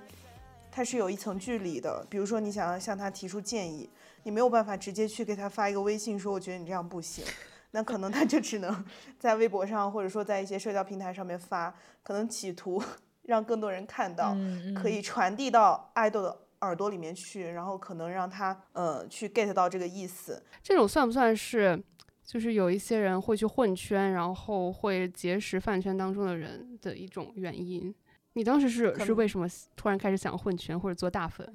它是有一层距离的。比如说，你想要向他提出建议，你没有办法直接去给他发一个微信说，我觉得你这样不行。那可能他就只能 在微博上，或者说在一些社交平台上面发，可能企图 让更多人看到，嗯可以传递到爱豆的耳朵里面去，然后可能让他呃去 get 到这个意思。这种算不算是，就是有一些人会去混圈，然后会结识饭圈当中的人的一种原因？你当时是是为什么突然开始想混圈或者做大粉？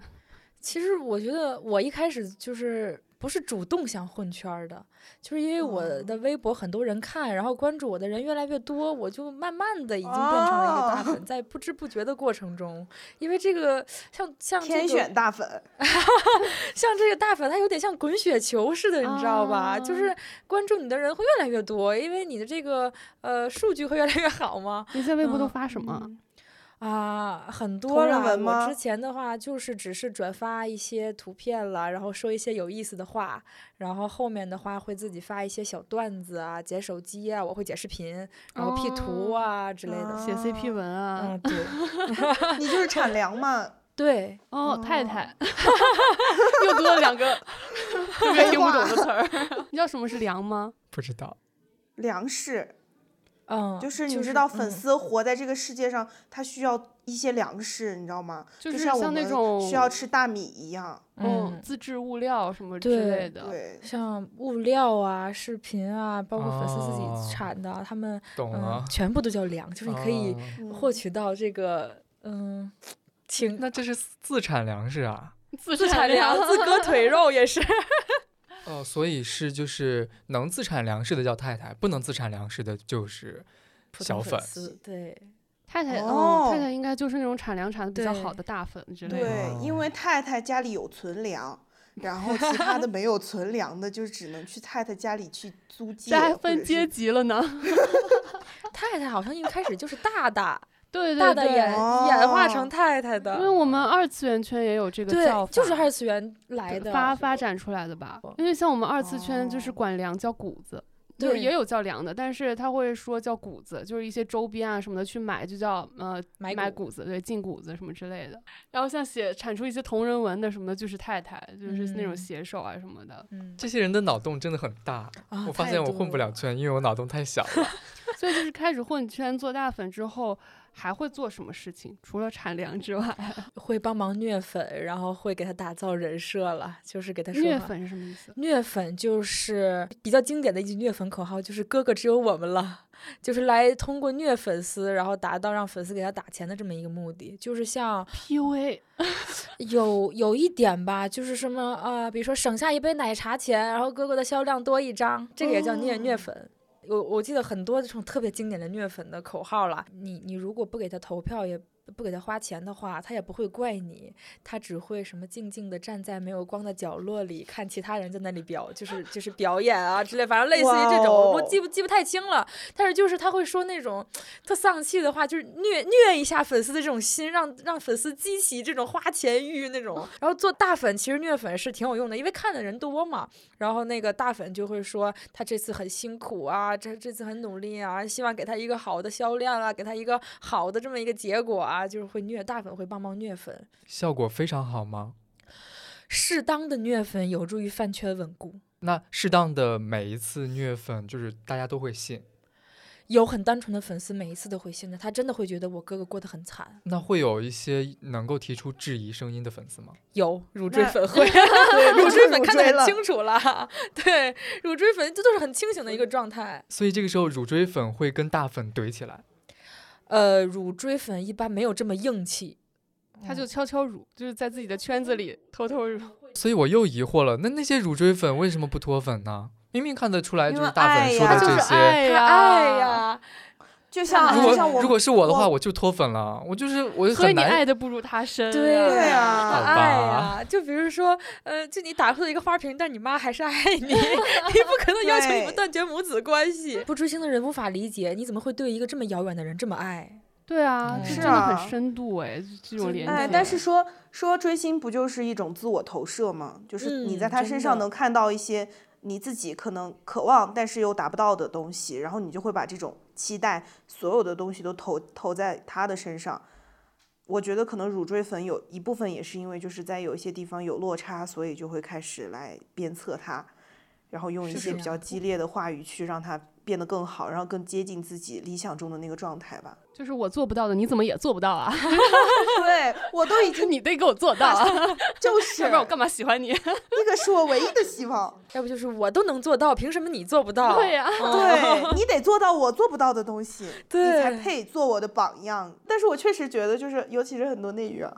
其实我觉得我一开始就是不是主动想混圈儿的，就是因为我的微博很多人看，然后关注我的人越来越多，我就慢慢的已经变成了一个大粉，在不知不觉的过程中，因为这个像像这天选大粉，像这个大粉，它有点像滚雪球似的，你知道吧？啊就是关注你的人会越来越多，因为你的这个呃数据会越来越好嘛。你在微博都嗯发什么？啊，很多了。文吗我之前的话就是只是转发一些图片了，然后说一些有意思的话，然后后面的话会自己发一些小段子啊，剪手机啊，我会剪视频，然后 P 图啊、之类的。写 CP 文啊？嗯，对 你就是产粮嘛。对，哦，太哦太，又多了两个 特别听不懂的词儿。你知道什么是粮吗？不知道。粮食嗯，就是你知道，粉嗯丝活在这个世界上，他需要一些粮食，你知道吗？就就是像我们像那种需要吃大米一样。嗯，嗯自制物料什么之类的。对，像物料啊、视频啊，包括粉丝自哦己产的，他们懂了嗯，。全部都叫粮，就是你可以获取到这个嗯，挺那这是自产粮食啊。自自产粮、自割 腿肉也是。哦，所以是就是能自产粮食的叫太太，不能自产粮食的就是小粉通丝，对，太太，哦嗯，太太应该就是那种产粮产的比较好的大粉之类的。对，因为太太家里有存粮，然后其他的没有存粮的，就只能去太太家里去租借。这还分阶级了呢。太太好像一开始就是大大对对大的演对，演化哦成太太的因为，我们二次元圈也有这个叫法，，就是二次元来的发发展出来的吧？因为像我们二次圈就是哦管粮叫谷子。就是也有叫粮的，但是他会说叫谷子，就是一些周边啊什么的去买，就叫呃买谷买谷子，对，进谷子什么之类的。然后像写产出一些同人文的什么的，就是太太，就是那种嗯写手啊什么的。嗯，这些人的脑洞真的很大。啊我发现我混不了圈，因为我脑洞太小了。所以就是开始混圈做大粉之后，还会做什么事情？除了产粮之外，会帮忙虐粉，然后会给他打造人设了，就是给他说虐粉是什么意思？虐粉就是比较经典的一句虐粉口号，就是“哥哥只有我们了”，就是来通过虐粉丝，然后达到让粉丝给他打钱的这么一个目的。就是像 PUA 有有一点吧，就是什么啊、呃比如说省下一杯奶茶钱，然后哥哥的销量多一张，这个也叫虐、虐粉。我我记得很多这种特别经典的虐粉的口号了。你你如果不给他投票，也不给他花钱的话，他也不会怪你，他只会什么静静的站在没有光的角落里，看其他人在那里表，就是就是表演啊之类，反正类似于这种，我记不记不太清了。但是就是他会说那种特丧气的话，就是虐虐一下粉丝的这种心，让让粉丝激起这种花钱欲那种。然后做大粉其实虐粉是挺有用的，因为看的人多嘛。然后那个大粉就会说他这次很辛苦啊，这这次很努力啊，希望给他一个好的销量啊，给他一个好的这么一个结果啊，就是会虐大粉会帮忙虐粉，效果非常好吗？适当的虐粉有助于饭圈稳固。那适当的每一次虐粉，就是大家都会信。有很单纯的粉丝，每一次都会信的，他真的会觉得我哥哥过得很惨。那会有一些能够提出质疑声音的粉丝吗？有乳追粉会，对乳追粉看得很清楚了，对，乳追粉这都是很清醒的一个状态。所以这个时候乳追粉会跟大粉怼起来。呃，乳锥粉一般没有这么硬气，他就悄悄乳，就是在自己的圈子里偷偷乳。所以我又疑惑了，那那些乳锥粉为什么不脱粉呢？明明看得出来就是大粉说的这些。爱呀，爱呀，就像如就像我果如果是我的话，我我就脱粉了。我就是我所以你爱的不如他深。对对呀啊好呀。就比如说，呃，就你打破了一个花瓶，但你妈还是爱你，你不可能要求你们断绝母子关系。不追星的人无法理解，你怎么会对一个这么遥远的人这么爱？对啊，真的是啊很深度哎，这种连接哎，但是说说追星不就是一种自我投射吗？就是你在他身上能看到一些你自己可能渴望但是又达不到的东西，然后你就会把这种期待所有的东西都投投在他的身上。我觉得可能乳锥粉有一部分也是因为就是在有一些地方有落差，所以就会开始来鞭策他，然后用一些比较激烈的话语去让他变得更好，然后更接近自己理想中的那个状态吧。就是我做不到的，你怎么也做不到啊？对我都已经 你得给我做到啊，就是，要不然我干嘛喜欢你？那个是我唯一的希望。要不就是我都能做到，凭什么你做不到？对呀、对你得做到我做不到的东西，你才配做我的榜样。但是我确实觉得，就是尤其是很多内娱啊，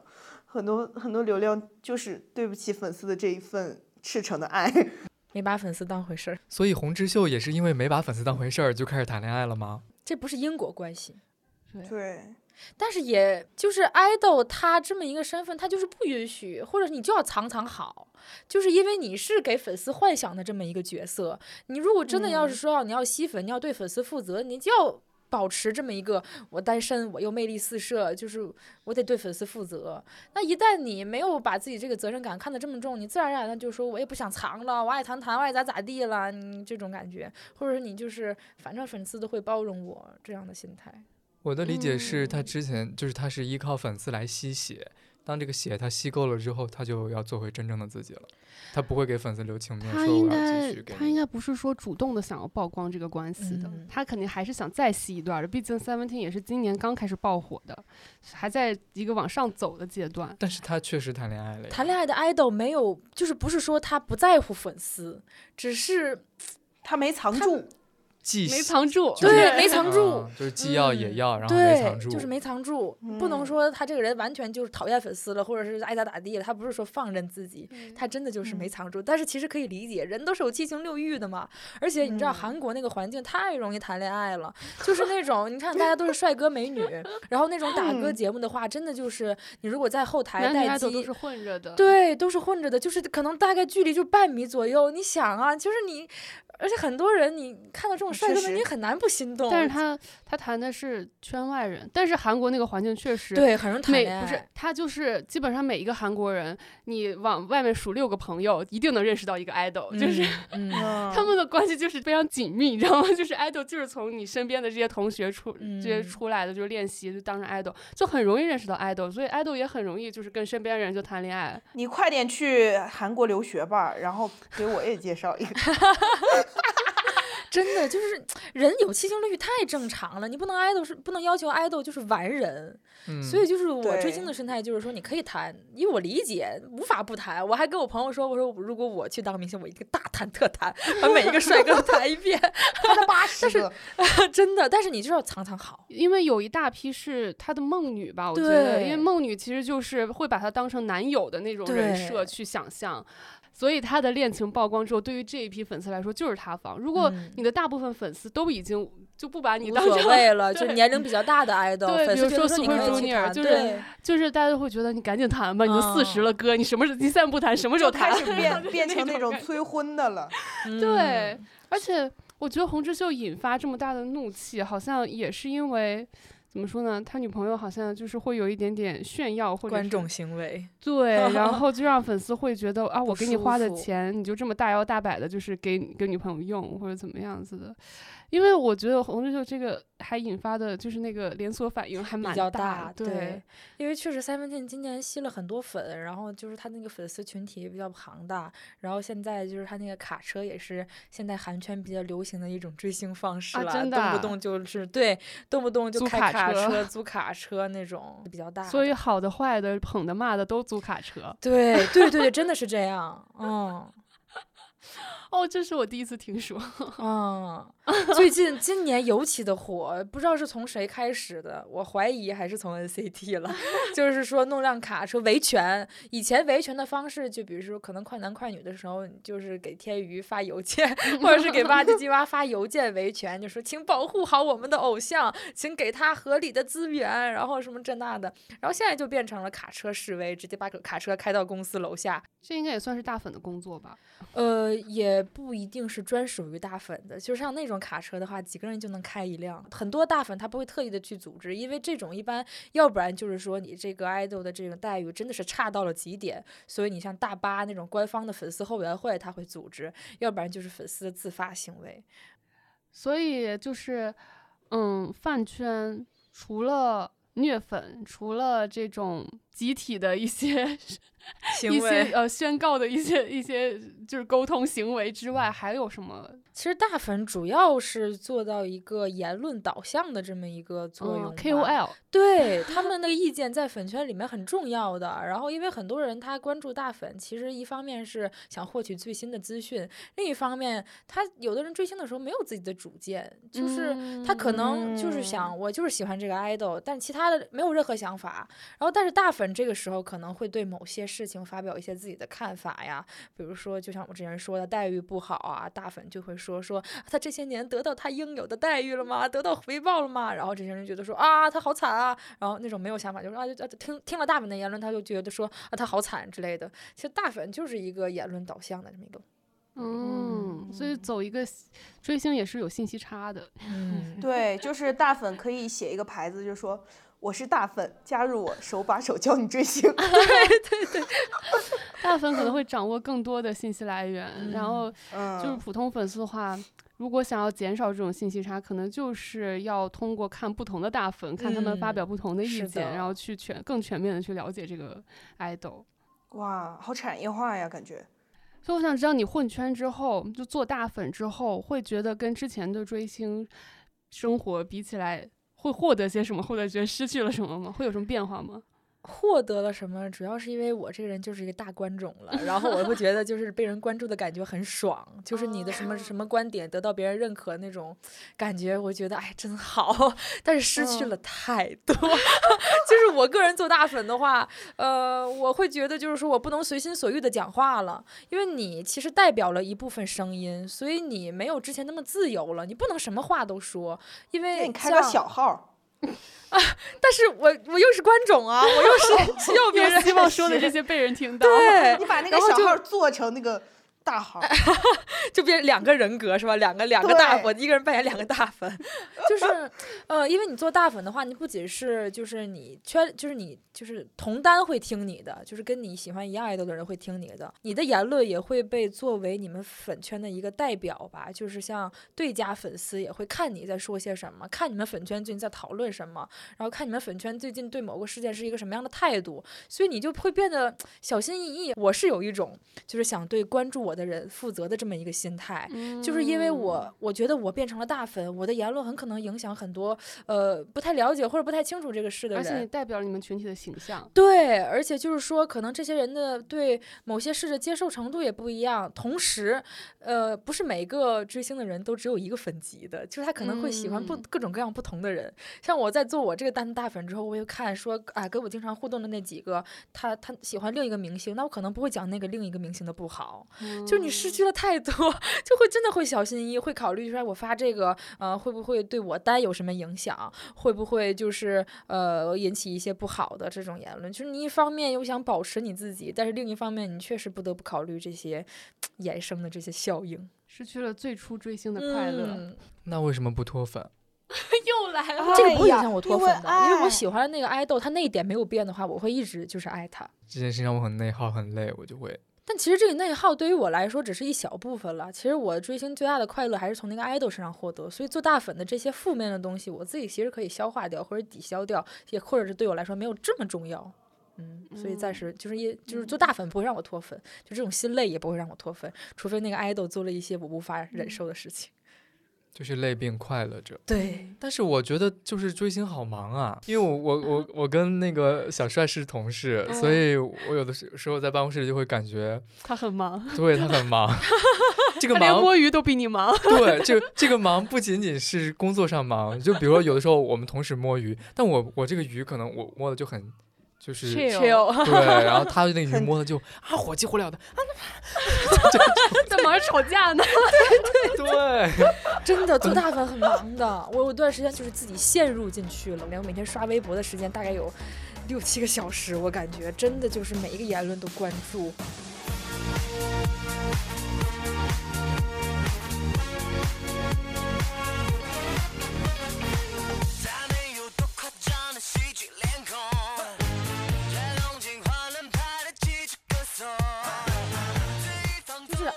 很多很多流量，就是对不起粉丝的这一份赤诚的爱。没把粉丝当回事儿，所以洪之秀也是因为没把粉丝当回事儿就开始谈恋爱了吗？这不是因果关系。对，但是也就是爱豆他这么一个身份，他就是不允许，或者你就要藏藏好，就是因为你是给粉丝幻想的这么一个角色。你如果真的要是说要你要吸粉，你要对粉丝负责，你就要保持这么一个我单身，我又魅力四射，就是我得对粉丝负责。那一旦你没有把自己这个责任感看得这么重，你自然而然的就说我也不想藏了，我爱谈谈，我爱咋咋地了，你这种感觉，或者你就是反正粉丝都会包容我这样的心态。我的理解是他嗯之前就是他是依靠粉丝来吸血，当这个血他吸够了之后，他就要做回真正的自己了，他不会给粉丝留情面，他应说我要该继续给他应。该不是说主动的想要曝光这个关系的，嗯他肯定还是想再吸一段的。毕竟 Seventeen 也是今年刚开始爆火的，还在一个往上走的阶段。但是他确实谈恋爱了呀，谈恋爱的 idol 没有，就是不是说他不在乎粉丝，只是他没藏住，既没藏住，对没藏住啊，就是既要也嗯要，然后没藏对，住，就是没藏住，不能嗯说他这个人完全就是讨厌粉丝了，或者是爱咋咋地了，他不是说放任自己，嗯他真的就是没嗯藏住。但是其实可以理解，人都是有七情六欲的嘛，而且你知道嗯韩国那个环境太容易谈恋爱了，就是那种你看大家都是帅哥美女，然后那种打歌嗯节目的话，真的就是你如果在后台男女待 idol 都机是。混着的。对，都是混着的，就是可能大概距离就半米左右。你想啊，就是你，而且很多人你看到这种帅哥你很难不心动。但是他他谈的是圈外人，但是韩国那个环境确实对很容易谈恋爱，不是他就是基本上每一个韩国人，你往外面数六个朋友，一定能认识到一个 idol，、就是 他们的关系就是非常紧密，你知道吗？就是 idol 就是从你身边的这些同学出、这些嗯出来的，就是练习就当成 idol，就很容易认识到 idol，所以 idol 也很容易就是跟身边人就谈恋爱。你快点去韩国留学吧，然后给我也介绍一个。真的就是人有七情六欲太正常了，你不能 idol 是不能要求 idol 就是完人，嗯，所以就是我追星的心态就是说你可以谈，因为我理解无法不谈，我还跟我朋友说，我说如果我去当明星，我一定大谈特谈，把每一个帅哥都 谈一遍，他的八十个，真的，但是你就是要藏藏好，因为有一大批是他的梦女吧，我觉得，因为梦女其实就是会把他当成男友的那种人设去想象，所以他的恋情曝光之后，对于这一批粉丝来说就是塌房。如果嗯你的大部分粉丝都已经就不把你无所当成谓了，就对年龄比较大的 idol，对粉丝觉比如说 Super Junior，就是对就是大家都会觉得你赶紧谈吧，你都四十嗯了，哥，你什么时你现在不谈，什么时候谈？开始变 变成那种催婚的了。对嗯，而且我觉得洪之秀引发这么大的怒气，好像也是因为怎么说呢？他女朋友好像就是会有一点点炫耀或者观众行为，对，然 后就让粉丝会觉得啊，我给你花的钱，你就这么大摇大摆的，就是给给女朋友用或者怎么样子的。因为我觉得红之秀这个还引发的就是那个连锁反应还蛮比较大大，对，因为确实 Seventeen 今年吸了很多粉，然后就是他那个粉丝群体也比较庞大，然后现在就是他那个卡车也是现在韩圈比较流行的一种追星方式了，啊真的啊动不动就是对，动不动就开卡卡车车、租卡车那种比较大，所以好的、坏的、捧的、骂的都租卡车。对对对对，真的是这样，嗯。哦，这是我第一次听说。嗯，最近今年尤其的火，不知道是从谁开始的，我怀疑还是从 NCT 了。就是说弄辆卡车维权，以前维权的方式，就比如说可能快男快女的时候，就是给天娱发邮件，或者是给 挖机机蛙发邮件维权，就说请保护好我们的偶像，请给他合理的资源，然后什么这那的。然后现在就变成了卡车示威，直接把卡车开到公司楼下，这应该也算是大粉的工作吧？呃，呃，也不一定是专属于大粉的，就是像那种卡车的话，几个人就能开一辆。很多大粉他不会特意的去组织，因为这种一般，要不然就是说你这个 idol 的这种待遇真的是差到了极点，所以你像大巴那种官方的粉丝后援会他会组织，要不然就是粉丝的自发行为。所以就是，嗯，饭圈除了虐粉，除了这种集体的一些一些呃宣告的一些一些就是沟通行为之外，还有什么？其实大粉主要是做到一个言论导向的这么一个作用、嗯 KOL 对他们那个意见在粉圈里面很重要的。然后，因为很多人他关注大粉，其实一方面是想获取最新的资讯，另一方面他有的人追星的时候没有自己的主见，就是他可能就是想我就是喜欢这个 idol，但其他的没有任何想法。然后，但是大粉这个时候可能会对某些事情发表一些自己的看法呀，比如说就像我之前说的待遇不好啊，大粉就会说说他这些年得到他应有的待遇了吗？得到回报了吗？然后这些人觉得说啊他好惨啊。然后那种没有想法，就是啊，就听听了大粉的言论，他就觉得说啊，他好惨之类的。其实大粉就是一个言论导向的这么一个，嗯，所以走一个追星也是有信息差的。嗯，对，就是大粉可以写一个牌子，就说我是大粉，加入我，手把手教你追星。对对对 大粉可能会掌握更多的信息来源，然后嗯，就是普通粉丝的话，如果想要减少这种信息差，可能就是要通过看不同的大粉，看他们发表不同的意见，的然后去全更全面的去了解这个 idol。哇，好产业化呀，感觉。所以我想知道，你混圈之后，就做大粉之后，会觉得跟之前的追星生活比起来，会获得些什么，或者觉得失去了什么吗？会有什么变化吗？获得了什么？主要是因为我这个人就是一个大观众了，然后我会觉得就是被人关注的感觉很爽，就是你的什么什么观点得到别人认可那种感觉，我觉得哎真好。但是失去了太多，就是我个人做大粉的话，呃，我会觉得就是说我不能随心所欲的讲话了，因为你其实代表了一部分声音，所以你没有之前那么自由了，你不能什么话都说，因为你开个小号，但是我我又是观众啊，我又是需 要别人希望说的这些被人听到。对，你把那个小号做成那个大号。就变两个人格是吧？两个两个大，对我一个人扮演两个大粉，就是呃，因为你做大粉的话，你不仅是就是你圈，就是你就是同单会听你的，就是跟你喜欢一样爱豆的人会听你的，你的言论也会被作为你们粉圈的一个代表吧，就是像对家粉丝也会看你在说些什么，看你们粉圈最近在讨论什么，然后看你们粉圈最近对某个事件是一个什么样的态度，所以你就会变得小心翼翼。我是有一种就是想对关注我的人负责的这么一个心态，就是因为我我觉得我变成了大粉，我的言论很可能影响很多呃不太了解或者不太清楚这个事的人而且你。代表了你们群体的形象。对，而且就是说，可能这些人的对某些事的接受程度也不一样。同时，呃，不是每个追星的人都只有一个粉级的，就是他可能会喜欢不、嗯各种各样不同的人。像我在做我这个单大粉之后，我又看说啊，跟我经常互动的那几个，他他喜欢另一个明星，那我可能不会讲那个另一个明星的不好。就你失去了太多，就会真的会小心翼翼，会考虑出来我发这个呃会不会对我单有什么影响，会不会就是呃引起一些不好的这种言论。就是你一方面又想保持你自己，但是另一方面你确实不得不考虑这些 衍生的这些效应失去了最初追星的快乐。嗯那为什么不脱粉？又来了，这个不会影响我脱粉的，因为我喜欢的那个爱豆，他那一点没有变的话，我会一直就是爱他。这件事情让我很内耗，很累，我就会但其实这个内耗对于我来说只是一小部分了。其实我追星最大的快乐还是从那个 idol 身上获得，所以做大粉的这些负面的东西，我自己其实可以消化掉或者抵消掉，也或者是对我来说没有这么重要。嗯，所以暂时就是也就是做大粉不会让我脱粉，就这种心累也不会让我脱粉，除非那个 idol 做了一些我无法忍受的事情。就是累并快乐着。对，但是我觉得就是追星好忙啊，因为我我我我跟那个小帅是同事，所以我有的时时候在办公室里就会感觉，他很忙，对他很忙，这个忙摸鱼都比你忙。对，这这个忙不仅仅是工作上忙，就比如说有的时候我们同时摸鱼，但我我这个鱼可能我摸的就很就是 Chill 对，然后他那个鱼摸的就 啊火急火燎的，在忙着吵架呢。对，真的做大粉很忙的，我有段时间就是自己陷入进去了，连我每天刷微博的时间大概有六七个小时，我感觉真的就是每一个言论都关注。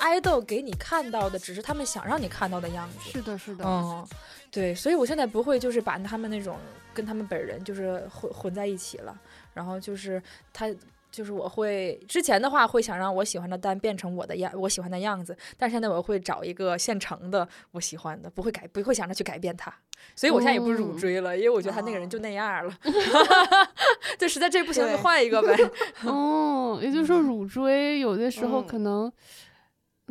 爱豆给你看到的，只是他们想让你看到的样子。是的，是的，嗯，对，所以我现在不会就是把他们那种跟他们本人就是混混在一起了，然后就是他。就是我会之前的话会想让我喜欢的单变成我的样，我喜欢的样子，但是现在我会找一个现成的我喜欢的，不会改，不会想着去改变他，所以我现在也不乳嗯追了，因为我觉得他那个人就那样了，就实在这不行就换一个呗。哦，也就是说乳追有的时候嗯可能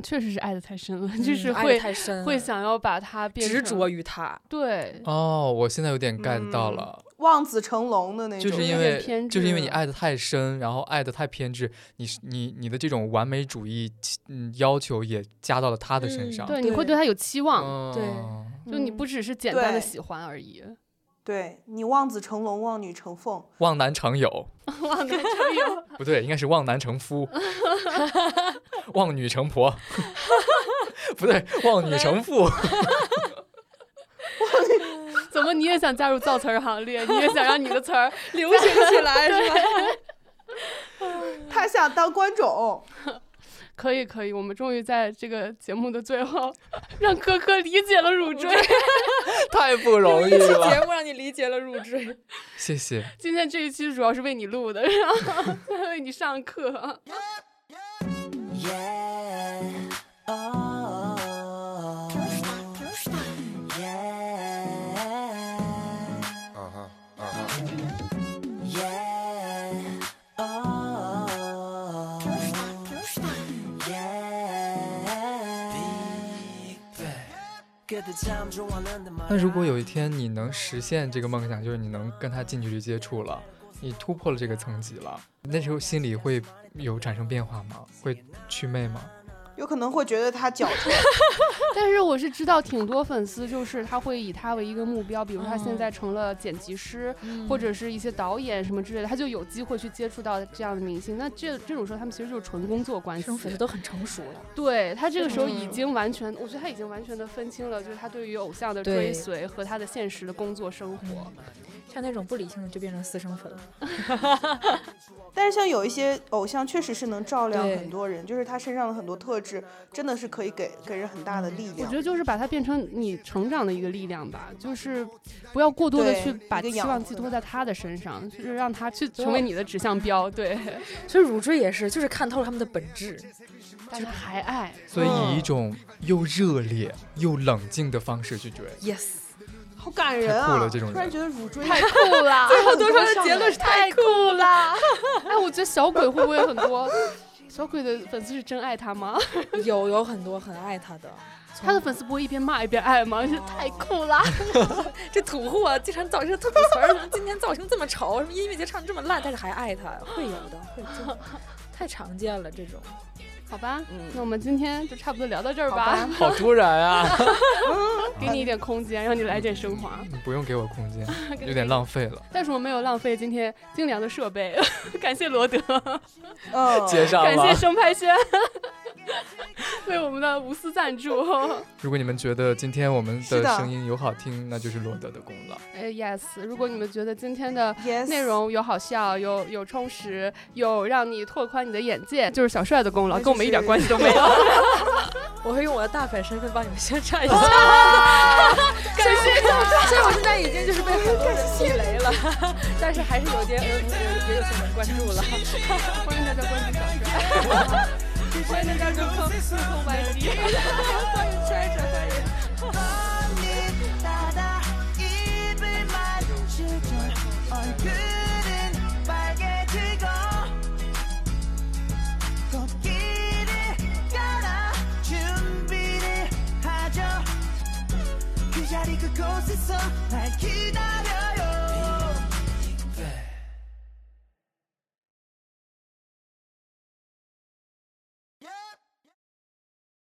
确实是爱的太深了，就是会太深会想要把它变执着于他，对，哦，我现在有点 get 到嗯了，望子成龙的那种，就是因为偏就是因为你爱的太深，然后爱的太偏执，你是你你的这种完美主义，嗯，要求也加到了他的身嗯上。对，你会对他有期望，哦对嗯就你不只是简单的喜欢而已。对你望子成龙，望女成凤，望男成友，望男成友，不对，应该是望男成夫，望女成婆，不对，望女成父。怎么你也想加入造词儿行列？你也想让你的词儿流行起来是吧？他想当观众。可以可以，我们终于在这个节目的最后，让科科理解了乳追。太不容易了，节目让你理解了入赘。谢谢。今天这一期主要是为你录的，然后 为你上课。Yeah. 那如果有一天你能实现这个梦想，就是你能跟他近距离接触了，你突破了这个层级了，那时候心里会有产生变化吗？会祛魅吗？有可能会觉得他矫情，但是我是知道挺多粉丝，就是他会以他为一个目标，比如他现嗯在成了剪辑师，或者是一些导演什么之类的，他就有机会去接触到这样的明星。那这这种时候，他们其实就是纯工作关系这种。粉丝都很成熟了。对他这个时候已嗯经完全，我觉得他已经完全的分清了，就是他对于偶像的追随和他的现实的工作生活。像那种不理性的就变成私生粉了。但是像有一些偶像确实是能照亮很多人，就是他身上的很多特质真的是可以给给人很大的力量我觉。得就是把它变成你成长的一个力量吧，就是不要过多的去把一个养期望寄托在他的身上，就是让他去成为你的指向标。对，所以乳汁也是，就是看透了他们的本质。但是还爱。所以以嗯一种又热烈又冷静的方式去追。Yes，好感人啊！了这种人突然觉得乳锥太酷了！最后得出的结论是太酷了。哎，我觉得小鬼会不会很多？小鬼的粉丝是真爱他吗？有有很多很爱他的，他的粉丝不会一边骂一边爱吗？是太酷了！这土货经常造型吐吐词儿，什么今天造型这么丑，什么音乐节唱得这么烂，但是还爱他，会有的，会就太常见了这种。好吧，嗯那我们今天就差不多聊到这儿好吧，好突然啊！给你一点空间，让你来点升华。你 不用给我空间，有点浪费了。但是我没有浪费今天精良的设备，感谢罗德，嗯，接上感谢。生拍轩 为我们的无私赞助。如果你们觉得今天我们的的声音有好听，那就是罗德的功劳。哎，yes，如果你们觉得今天的内容有好笑，有有充实，有让你拓宽你的眼界，就是小帅的功劳，那跟我们一点关系都没有。我会用我的大粉身份帮你们宣传一下。感谢小帅，所以我现在已经就是被很多人气雷了，但是还是有点呃也也有些人关注了。欢迎大家关注小帅，欢迎大家入坑入坑 YG。欢迎揣着，欢迎。 언니 따라 입을 맞추죠 얼굴은 빨개지고 꽃길을 가라 준비를 하죠 그 자리 그곳에서 날 기다려